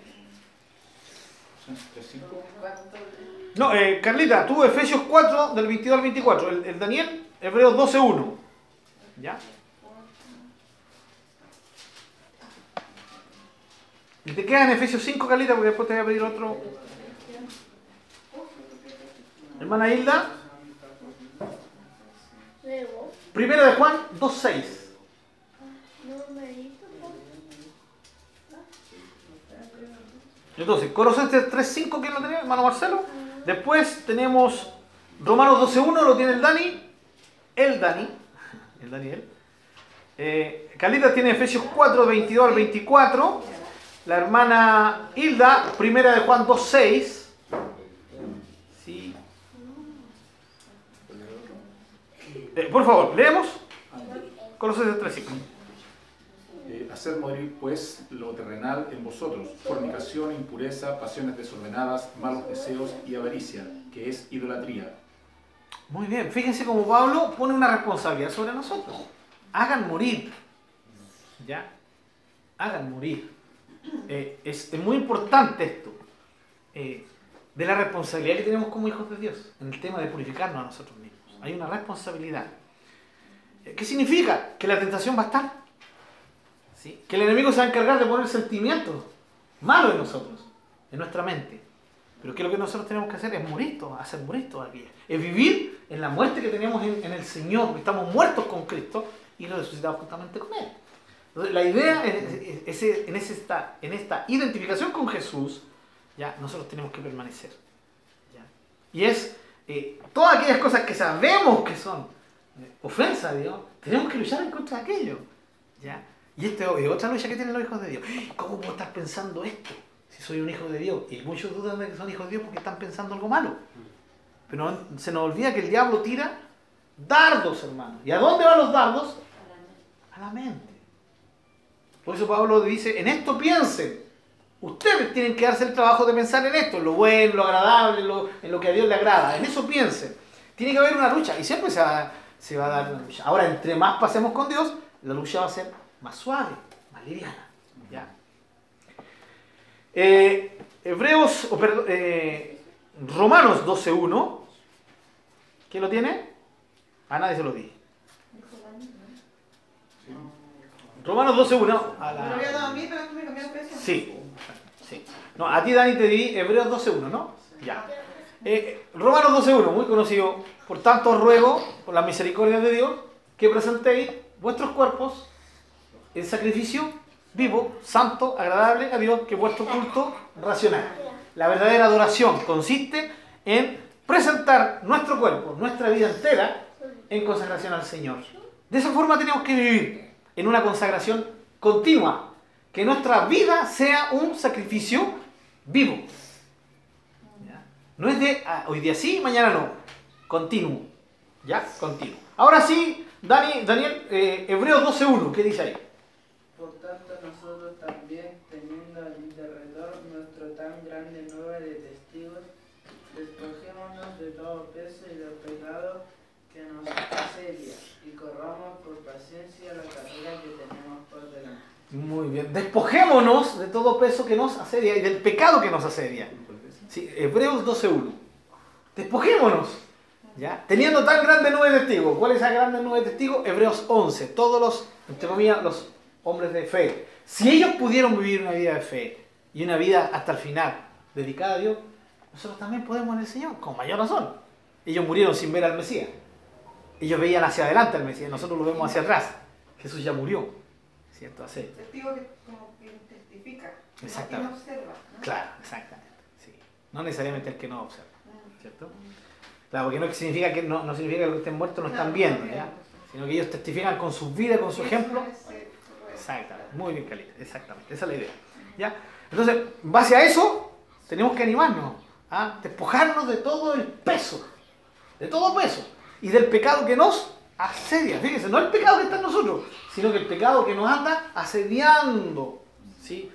No, eh, Carlita, tú Efesios 4, del 22 al 24. El, el Daniel, Hebreos 12.1. ¿Ya? Y te queda en Efesios 5, Carlita, porque después te voy a pedir otro. Hermana Hilda, Luego, primero de Juan 2.6. numerito por Entonces, Colosenses 3.5, ¿quién lo tenía? Hermano Marcelo. Después tenemos Romanos 12.1, lo tiene el Dani. El Dani. El Daniel. Eh, Carlita tiene Efesios 4, 22 al 24. La hermana Hilda, primera de Juan 2.6. Sí. Eh, por favor, leemos. Colosenses 3.5. Eh, hacer morir pues lo terrenal en vosotros, fornicación, impureza, pasiones desordenadas, malos deseos y avaricia, que es idolatría. Muy bien, fíjense cómo Pablo pone una responsabilidad sobre nosotros. Hagan morir. ¿Ya? Hagan morir eh, es, es muy importante esto, eh, de la responsabilidad que tenemos como hijos de Dios en el tema de purificarnos a nosotros mismos. Hay una responsabilidad. Eh, ¿Qué significa? Que la tentación va a estar. ¿sí? Que el enemigo se va a encargar de poner sentimientos malos en nosotros, en nuestra mente. Pero que lo que nosotros tenemos que hacer es morir todos, hacer morir aquellas. Es vivir en la muerte que tenemos en, en el Señor, estamos muertos con Cristo y resucitados justamente con Él. Entonces, la idea es, es- es- en, esta, en esta identificación con Jesús, ya nosotros tenemos que permanecer. ¿ya? Y es eh, todas aquellas cosas que sabemos que son eh, ofensa a Dios, tenemos que luchar en contra de aquello. ¿ya? Y esto es otra lucha que tienen los hijos de Dios. ¿Cómo puedo estar pensando esto si soy un hijo de Dios? Y muchos dudan de que son hijos de Dios porque están pensando algo malo. Pero no- se nos olvida que el diablo tira dardos, hermano. ¿Y a dónde van los dardos? A la mente. Por eso Pablo dice, en esto piensen. Ustedes tienen que darse el trabajo de pensar en esto, en lo bueno, en lo agradable, en lo, en lo que a Dios le agrada. En eso piensen. Tiene que haber una lucha y siempre se va, se va a dar una lucha. Ahora, entre más pasemos con Dios, la lucha va a ser más suave, más liviana. ¿ya? Eh, Hebreos, o perdón, eh, Romanos 12.1. ¿Quién lo tiene? A nadie se lo dije. Romanos 12.1. a la- Me lo había dado a mí, pero tú me cambiaste el precio. Sí, No, a ti, Dani, te di Hebreos 12.1, ¿no? Ya. Eh, Romanos 12.1, muy conocido. Por tanto, os ruego, por la misericordia de Dios, que presentéis vuestros cuerpos en sacrificio vivo, santo, agradable a Dios, que es vuestro culto racional. La verdadera adoración consiste en presentar nuestro cuerpo, nuestra vida entera, en consagración al Señor. De esa forma tenemos que vivir, en una consagración continua, que nuestra vida sea un sacrificio vivo. No es de ah, hoy día sí, mañana no. Continuo. ¿Ya? Continuo. Ahora sí, Dani, Daniel, eh, Hebreos 12.1, ¿qué dice ahí? Por tanto, nosotros también, teniendo en derredor nuestro tan grande nube de testigos, despojémonos de todo peso y del pecado que nos asedia, y corramos por paciencia la carrera que tenemos por delante. Muy bien. Despojémonos de todo peso que nos asedia y del pecado que nos asedia. Sí, Hebreos 12.1. Despojémonos. ¿Ya? Teniendo tan grande nube de testigos. ¿Cuál es esa grande nube de testigos? Hebreos 11. Todos los, entre comillas, los hombres de fe. Si ellos pudieron vivir una vida de fe y una vida hasta el final dedicada a Dios, nosotros también podemos en el Señor, con mayor razón. Ellos murieron sin ver al Mesías. Ellos veían hacia adelante al Mesías, nosotros lo vemos hacia atrás. Jesús ya murió. ¿Cierto? Así. Testigo que como que testifica. no observa. ¿no? Claro, exactamente. Sí. No necesariamente el que no observa, Mm. ¿cierto? Claro, porque no significa que no, no significa que los que estén muertos no están viendo, ¿ya? Sino que ellos testifican con su vida, con su ejemplo. Exactamente, muy bien, Calita, exactamente, esa es la idea. ¿ya? Entonces, en base a eso, tenemos que animarnos, a despojarnos de todo el peso, de todo peso, y del pecado que nos asedia. Fíjense, no el pecado que está en nosotros, sino que el pecado que nos anda asediando, ¿sí?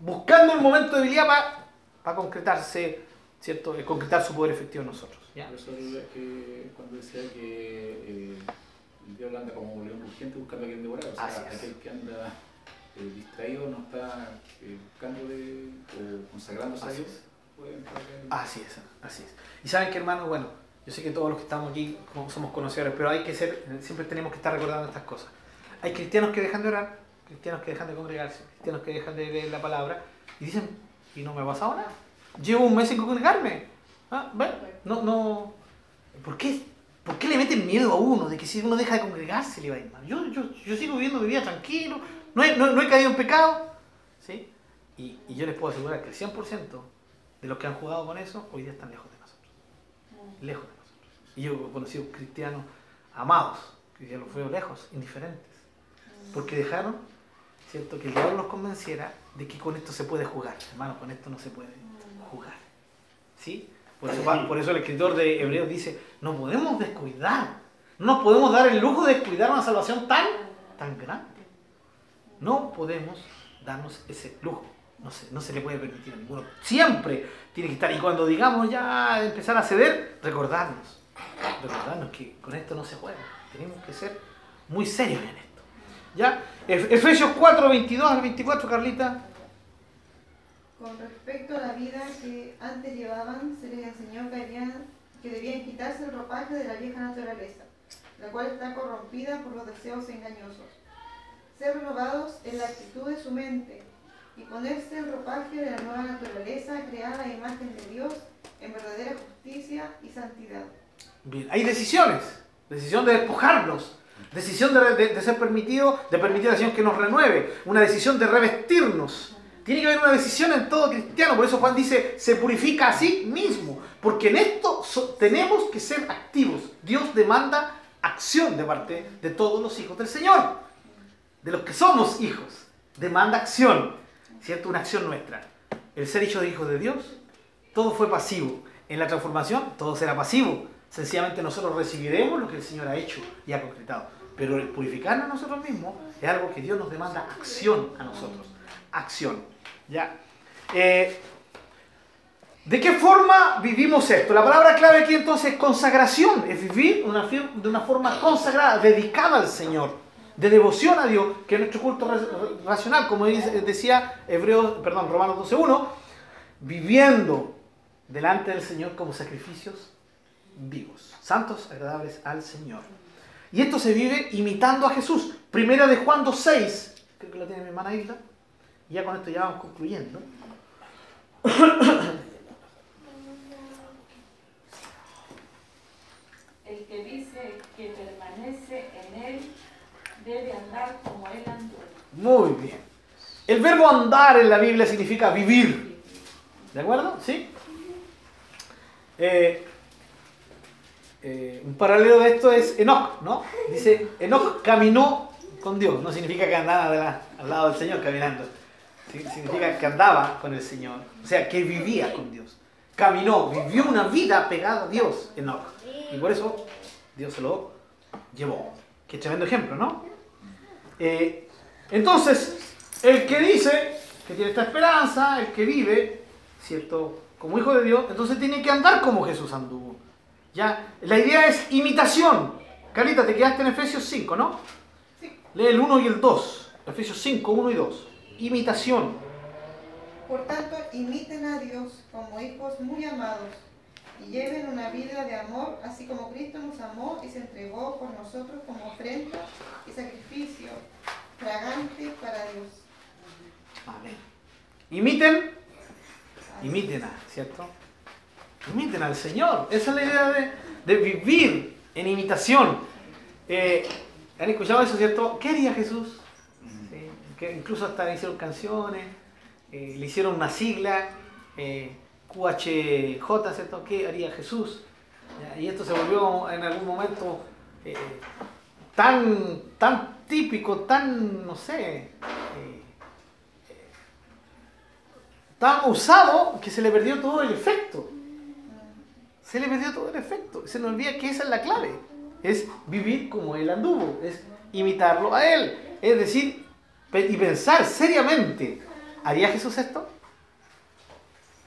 buscando el momento de debilidad para concretarse, ¿cierto? Eh, concretar su poder efectivo en nosotros. ¿ya? Por eso es que cuando decía que eh, el diablo anda como un león rugiente buscando a quien devorar, o sea, Así es. aquel que anda eh, distraído no está eh, buscando de, o consagrándose a Dios, Así es, así es. Y saben que hermanos, bueno, yo sé que todos los que estamos aquí somos conocedores, pero hay que ser, siempre tenemos que estar recordando estas cosas. Hay cristianos que dejan de orar, cristianos que dejan de congregarse, cristianos que dejan de leer la palabra y dicen, ¿y no me ha pasado nada? Llevo un mes sin congregarme. Ah, ¿ven? No, no. ¿Por qué, ¿Por qué le meten miedo a uno de que si uno deja de congregarse le va a ir mal? Yo, yo, yo sigo viviendo mi vida tranquilo, no he, no, no he caído en pecado. ¿sí? Y, y yo les puedo asegurar que el 100% de los que han jugado con eso hoy día están lejos de nosotros. Lejos de nosotros. Y yo he conocido cristianos amados, que ya los veo lejos, indiferentes. Porque dejaron, ¿cierto? Que el diablo los convenciera de que con esto se puede jugar. Hermano, con esto no se puede jugar. ¿Sí? Por eso, por eso el escritor de Hebreos dice, no podemos descuidar. No nos podemos dar el lujo de descuidar una salvación tan, tan grande. No podemos darnos ese lujo. No se, no se le puede permitir a ninguno. Siempre tiene que estar. Y cuando digamos ya empezar a ceder, recordarnos. Recordarnos que con esto no se juega. Tenemos que ser muy serios en esto. ¿Ya? Ef- Efesios 4, 22 al 24, Carlita. Con respecto a la vida que antes llevaban, se les enseñó que, habían- que debían quitarse el ropaje de la vieja naturaleza, la cual está corrompida por los deseos engañosos. Ser renovados en la actitud de su mente y ponerse el ropaje de la nueva naturaleza creada a imagen de Dios en verdadera justicia y santidad. Hay decisiones. Decisión de despojarnos. Decisión de, ser permitido, de permitir al Señor que nos renueve. Una decisión de revestirnos. Tiene que haber una decisión en todo cristiano. Por eso Juan dice, se purifica a sí mismo. Porque en esto tenemos que ser activos. Dios demanda acción de parte de todos los hijos del Señor. De los que somos hijos. Demanda acción. ¿Cierto? Una acción nuestra. El ser hecho de hijos de Dios, todo fue pasivo. En la transformación, todo será pasivo. Sencillamente nosotros recibiremos lo que el Señor ha hecho y ha concretado. Pero el purificarnos a nosotros mismos es algo que Dios nos demanda acción a nosotros. Acción. ¿Ya? Eh, ¿De qué forma vivimos esto? La palabra clave aquí entonces es consagración. Es vivir una de una forma consagrada, dedicada al Señor. De devoción a Dios, que es nuestro culto ra- racional, como decía Hebreos, perdón, Romanos 12.1, viviendo delante del Señor como sacrificios vivos, santos, agradables al Señor. Y esto se vive imitando a Jesús. Primera de Juan 2.6, creo que lo tiene mi hermana Isla. Y ya con esto ya vamos concluyendo. El que dice que permanece en él debe andar como él anduvo. Muy bien. El verbo andar en la Biblia significa vivir. ¿De acuerdo? ¿Sí? Eh, eh, un paralelo de esto es Enoch, ¿no? Dice, Enoch caminó con Dios. No significa que andaba al lado del Señor caminando. Significa que andaba con el Señor. O sea, que vivía con Dios. Caminó, vivió una vida pegada a Dios, Enoch. Y por eso Dios se lo llevó. Qué tremendo ejemplo, ¿no? Eh, entonces, el que dice que tiene esta esperanza, el que vive, ¿cierto? Como hijo de Dios, entonces tiene que andar como Jesús anduvo. ¿Ya? La idea es imitación. Carlita, te quedaste en Efesios 5, ¿no? Lee el 1 y el 2. Efesios 5, 1 y 2. Imitación. Por tanto, imiten a Dios como hijos muy amados y lleven una vida de amor, así como Cristo nos amó y se entregó por nosotros como ofrenda y sacrificio fragante para Dios. Amén. Imiten, imiten a, ¿cierto? Imiten al Señor. Esa es la idea de, de vivir en imitación. Eh, ¿Han escuchado eso, cierto? ¿Qué haría Jesús? Sí, que incluso hasta le hicieron canciones, eh, le hicieron una sigla, eh, QHJ, ¿cierto? ¿Qué haría Jesús? Y esto se volvió en algún momento tan, tan típico, tan, no sé, tan usado que se le perdió todo el efecto. Se le perdió todo el efecto. Se nos olvida que esa es la clave. Es vivir como él anduvo. Es imitarlo a él. Es decir, y pensar seriamente, ¿haría Jesús esto?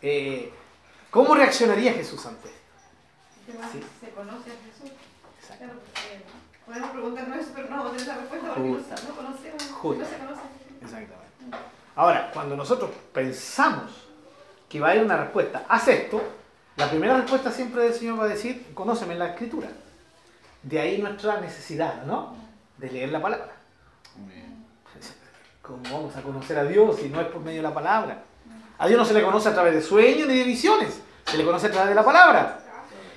Eh, ¿Cómo reaccionaría Jesús ante esto? ¿Qué más Sí. se conoce a Jesús? Exacto. Claro, podemos preguntarnos eso, pero no vamos a tener la respuesta porque no, Justo. no conocemos, Justo. no se conoce. Exactamente. Ahora, cuando nosotros pensamos que va a haber una respuesta, haz esto, la primera respuesta siempre del Señor va a decir, conóceme en la escritura. De ahí nuestra necesidad, ¿no? De leer la palabra. ¿Cómo vamos a conocer a Dios si no es por medio de la palabra? A Dios no se le conoce a través de sueños ni de visiones, se le conoce a través de la palabra.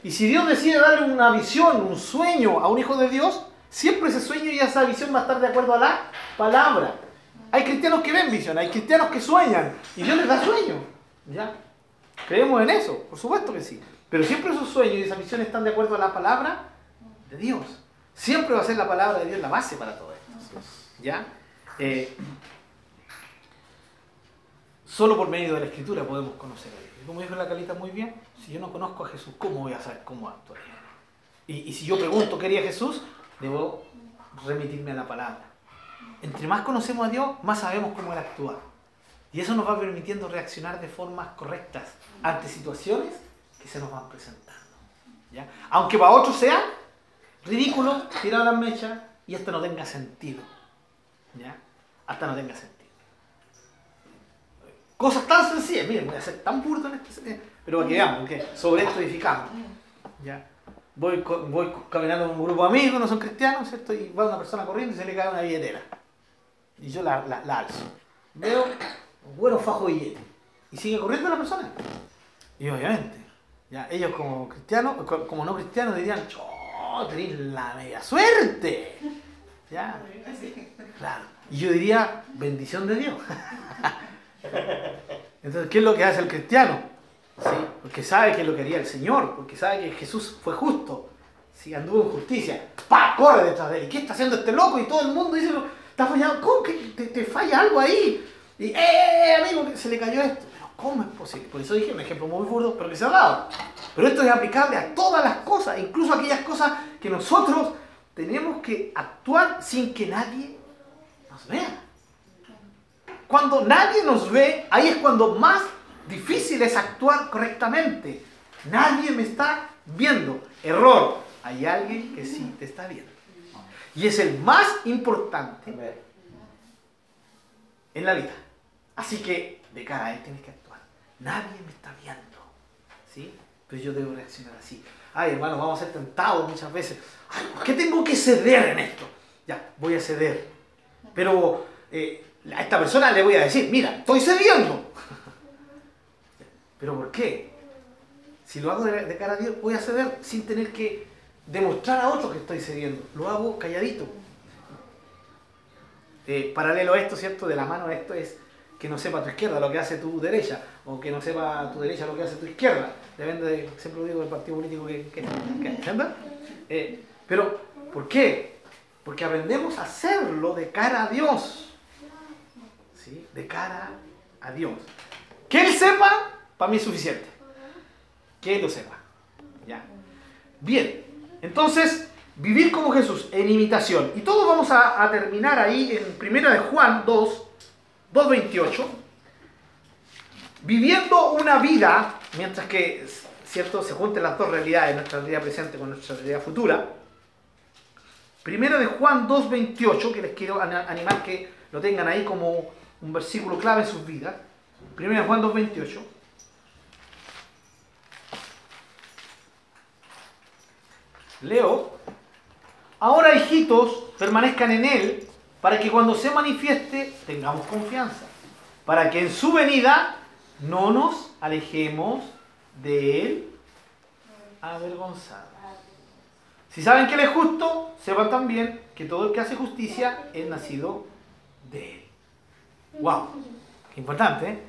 Y si Dios decide darle una visión, un sueño a un hijo de Dios, siempre ese sueño y esa visión va a estar de acuerdo a la palabra. Hay cristianos que ven visión, hay cristianos que sueñan y Dios les da sueño. ¿Ya? Creemos en eso, por supuesto que sí. Pero siempre esos sueños y esas visiones están de acuerdo a la palabra de Dios. Siempre va a ser la palabra de Dios la base para todo esto. ¿Ya? Eh, solo por medio de la escritura podemos conocer a Dios. Como dijo la Calita muy bien, si yo no conozco a Jesús, ¿cómo voy a saber cómo actuar? Y, y si yo pregunto qué haría Jesús, debo remitirme a la palabra. Entre más conocemos a Dios, más sabemos cómo Él actúa. Y eso nos va permitiendo reaccionar de formas correctas ante situaciones que se nos van presentando. ¿ya? Aunque para otros sea ridículo, tirar las mechas y hasta no tenga sentido. ¿ya? Hasta no tenga sentido. Cosas tan sencillas, miren, voy a ser tan burdo en este, pero para que veamos, que sobre esto edificamos. ¿ya? Voy, voy caminando con un grupo de amigos, no son cristianos, ¿cierto? Y va una persona corriendo y se le cae una billetera. Y yo la, la, la alzo. Veo bueno fajo billete. Y sigue corriendo la persona. Y obviamente, ya, ellos como cristianos, co- como no cristianos dirían, ¡Oh, tenéis la media suerte! ¿Ya? Claro. Y yo diría, bendición de Dios. Entonces, ¿qué es lo que hace el cristiano? Porque sabe que lo que haría el Señor, porque sabe que Jesús fue justo. Si anduvo en justicia, ¡pa! corre detrás de él. ¿Y qué está haciendo este loco? Y todo el mundo dice, está fallado, ¿cómo que te, te falla algo ahí? Y, ¡eh, eh, amigo, que se le cayó esto! ¿Cómo es posible? Por eso dije un ejemplo muy burdo, pero que se ha dado. Pero esto es aplicable a todas las cosas, incluso a aquellas cosas que nosotros tenemos que actuar sin que nadie nos vea. Cuando nadie nos ve, ahí es cuando más difícil es actuar correctamente. Nadie me está viendo. Error. Hay alguien que sí te está viendo. Y es el más importante en la vida. Así que de cara a él tienes que actuar. Nadie me está viendo. ¿Sí? Pero yo debo reaccionar así. Ay, hermano, vamos a ser tentados muchas veces. Ay, ¿por qué tengo que ceder en esto? Ya, voy a ceder. Pero eh, a esta persona le voy a decir, mira, estoy cediendo. ¿Pero por qué? Si lo hago de, cara a Dios, voy a ceder sin tener que demostrar a otro que estoy cediendo. Lo hago calladito. Eh, paralelo a esto, ¿cierto? De la mano a esto es que no sepa tu izquierda lo que hace tu derecha, o que no sepa tu derecha lo que hace tu izquierda. Depende, de, siempre lo digo, del partido político que, que, que. Eh, pero, ¿por qué? Porque aprendemos a hacerlo de cara a Dios. ¿Sí? De cara a Dios. Que Él sepa, para mí es suficiente. Que Él lo sepa. ¿Ya? Bien, entonces, vivir como Jesús en imitación. Y todos vamos a, a terminar ahí en 1 de Juan 2, 2.28. Viviendo una vida, mientras que, ¿cierto? Se junten las dos realidades, nuestra realidad presente con nuestra realidad futura. Primero de Juan 2.28, que les quiero animar que lo tengan ahí como un versículo clave en sus vidas. Primero de Juan 2.28. Leo. Ahora, hijitos, permanezcan en Él, para que cuando se manifieste tengamos confianza, para que en su venida no nos alejemos de Él avergonzados. Si saben que Él es justo, sepan también que todo el que hace justicia es nacido de Él. ¡Wow! Qué importante, ¿eh?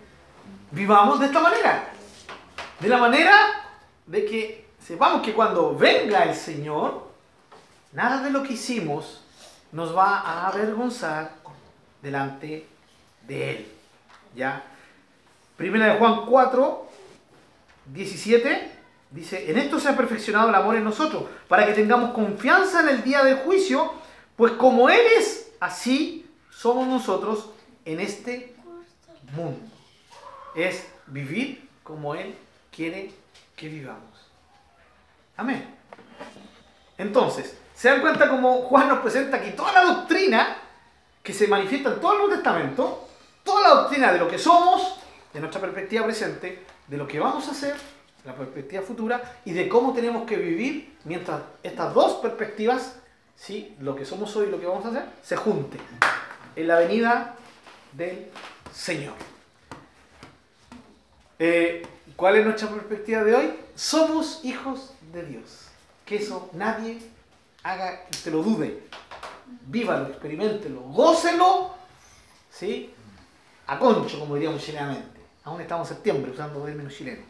Vivamos de esta manera. De la manera de que sepamos que cuando venga el Señor, nada de lo que hicimos nos va a avergonzar delante de Él. ¿Ya? Primera de Juan 4, 17, dice, en esto se ha perfeccionado el amor en nosotros, para que tengamos confianza en el día del juicio, pues como Él es, así somos nosotros en este mundo. Es vivir como Él quiere que vivamos. Amén. Entonces, ¿se dan cuenta cómo Juan nos presenta aquí toda la doctrina que se manifiesta en todo el Nuevo Testamento? Toda la doctrina de lo que somos, de nuestra perspectiva presente, de lo que vamos a hacer, la perspectiva futura, y de cómo tenemos que vivir mientras estas dos perspectivas, ¿sí? lo que somos hoy y lo que vamos a hacer, se junten en la venida del Señor. Eh, ¿Cuál es nuestra perspectiva de hoy? Somos hijos de Dios. Que eso nadie haga, te lo dude. Vívalo, experimentelo, gócelo, ¿sí? A concho, como diríamos chilenamente. Aún estamos en septiembre usando términos chilenos.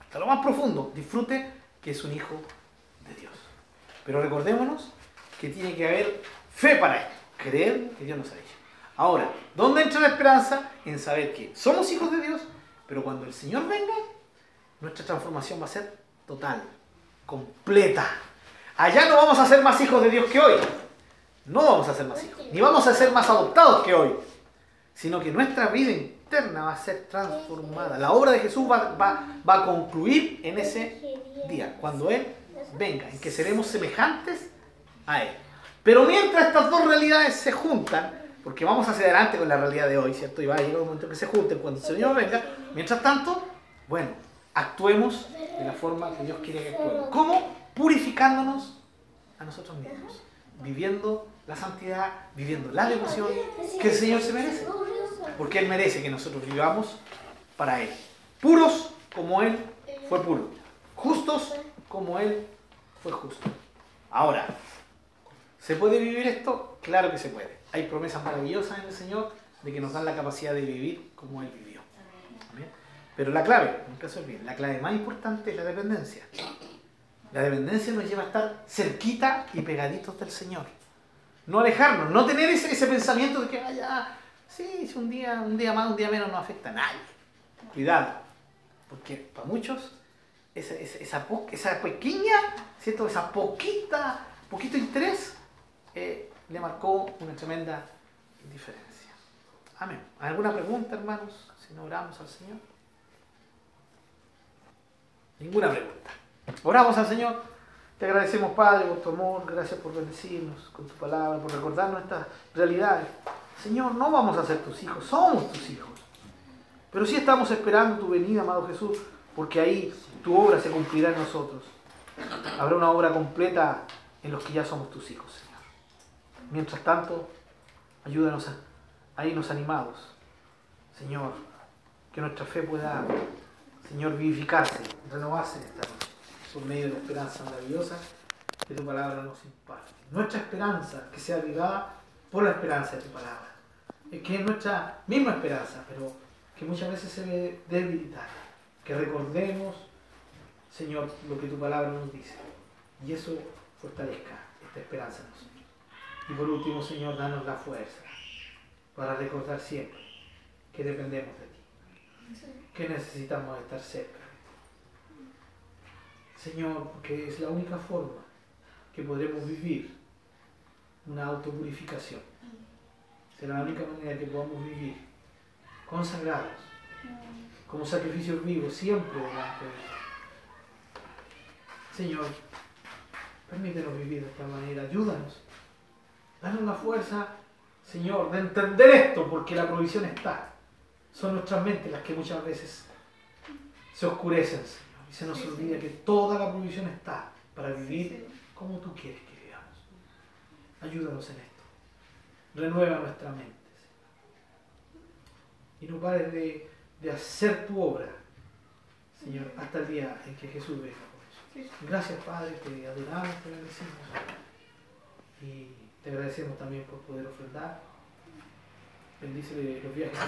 Hasta lo más profundo, disfrute que es un hijo de Dios. Pero recordémonos que tiene que haber fe para esto, creer que Dios nos ha dicho. Ahora, ¿dónde entra la esperanza? En saber que somos hijos de Dios, pero cuando el Señor venga, nuestra transformación va a ser total, completa. Allá no vamos a ser más hijos de Dios que hoy. No vamos a ser más hijos. Ni vamos a ser más adoptados que hoy. Sino que nuestra vida interna va a ser transformada. La obra de Jesús va, va- va a concluir en ese día, cuando Él venga, en que seremos semejantes a Él. Pero mientras estas dos realidades se juntan, porque vamos hacia adelante con la realidad de hoy, ¿cierto? Y va a llegar un momento que se junten cuando el Señor venga. Mientras tanto, bueno, actuemos de la forma que Dios quiere que actuemos. ¿Cómo? Purificándonos a nosotros mismos, viviendo la santidad, viviendo la devoción que el Señor se merece. Porque Él merece que nosotros vivamos para Él. Puros como Él fue puro. Justos como Él fue justo. Ahora, ¿se puede vivir esto? Claro que se puede. Hay promesas maravillosas en el Señor de que nos dan la capacidad de vivir como Él vivió. Pero la clave, nunca se olviden, la clave más importante es la dependencia. La dependencia nos lleva a estar cerquita y pegaditos del Señor. No alejarnos, no tener ese, ese pensamiento de que vaya, sí, si un día, un día más, un día menos no afecta a nadie. Cuidado, porque para muchos esa, esa, esa, esa pequeña, ¿cierto? esa poquita, poquito interés eh, le marcó una tremenda diferencia. Amén. ¿Alguna pregunta, hermanos? Si no oramos al Señor. Ninguna pregunta. Oramos al Señor. Te agradecemos, Padre, por tu amor. Gracias por bendecirnos con tu palabra, por recordarnos estas realidades. Señor, no vamos a ser tus hijos, somos tus hijos. Pero sí estamos esperando tu venida, amado Jesús, porque ahí tu obra se cumplirá en nosotros. Habrá una obra completa en los que ya somos tus hijos, Señor. Mientras tanto, ayúdanos a, irnos animados, Señor, que nuestra fe pueda, Señor, vivificarse, renovarse en esta por medio de la esperanza maravillosa que tu palabra nos imparte. Nuestra esperanza que sea avivada por la esperanza de tu palabra. Es que es nuestra misma esperanza, pero que muchas veces se ve debilitada. Que recordemos, Señor, lo que tu palabra nos dice. Y eso fortalezca esta esperanza en nosotros. Y por último, Señor, danos la fuerza para recordar siempre que dependemos de ti. Que necesitamos estar cerca. Señor, porque es la única forma que podremos vivir una autopurificación. Será la única manera que podamos vivir consagrados, como sacrificios vivos, siempre. Señor, permítenos vivir de esta manera, ayúdanos. Danos la fuerza, Señor, de entender esto, porque la provisión está. Son nuestras mentes las que muchas veces se oscurecen, y se nos olvida que toda la provisión está para vivir como tú quieres que vivamos. Ayúdanos en esto. Renueva nuestra mente. Señor. Y no pares de, de hacer tu obra, Señor, hasta el día en que Jesús venga por eso. Gracias, Padre, te adoramos, te agradecemos. Y te agradecemos también por poder ofrendar. Bendice los viajes.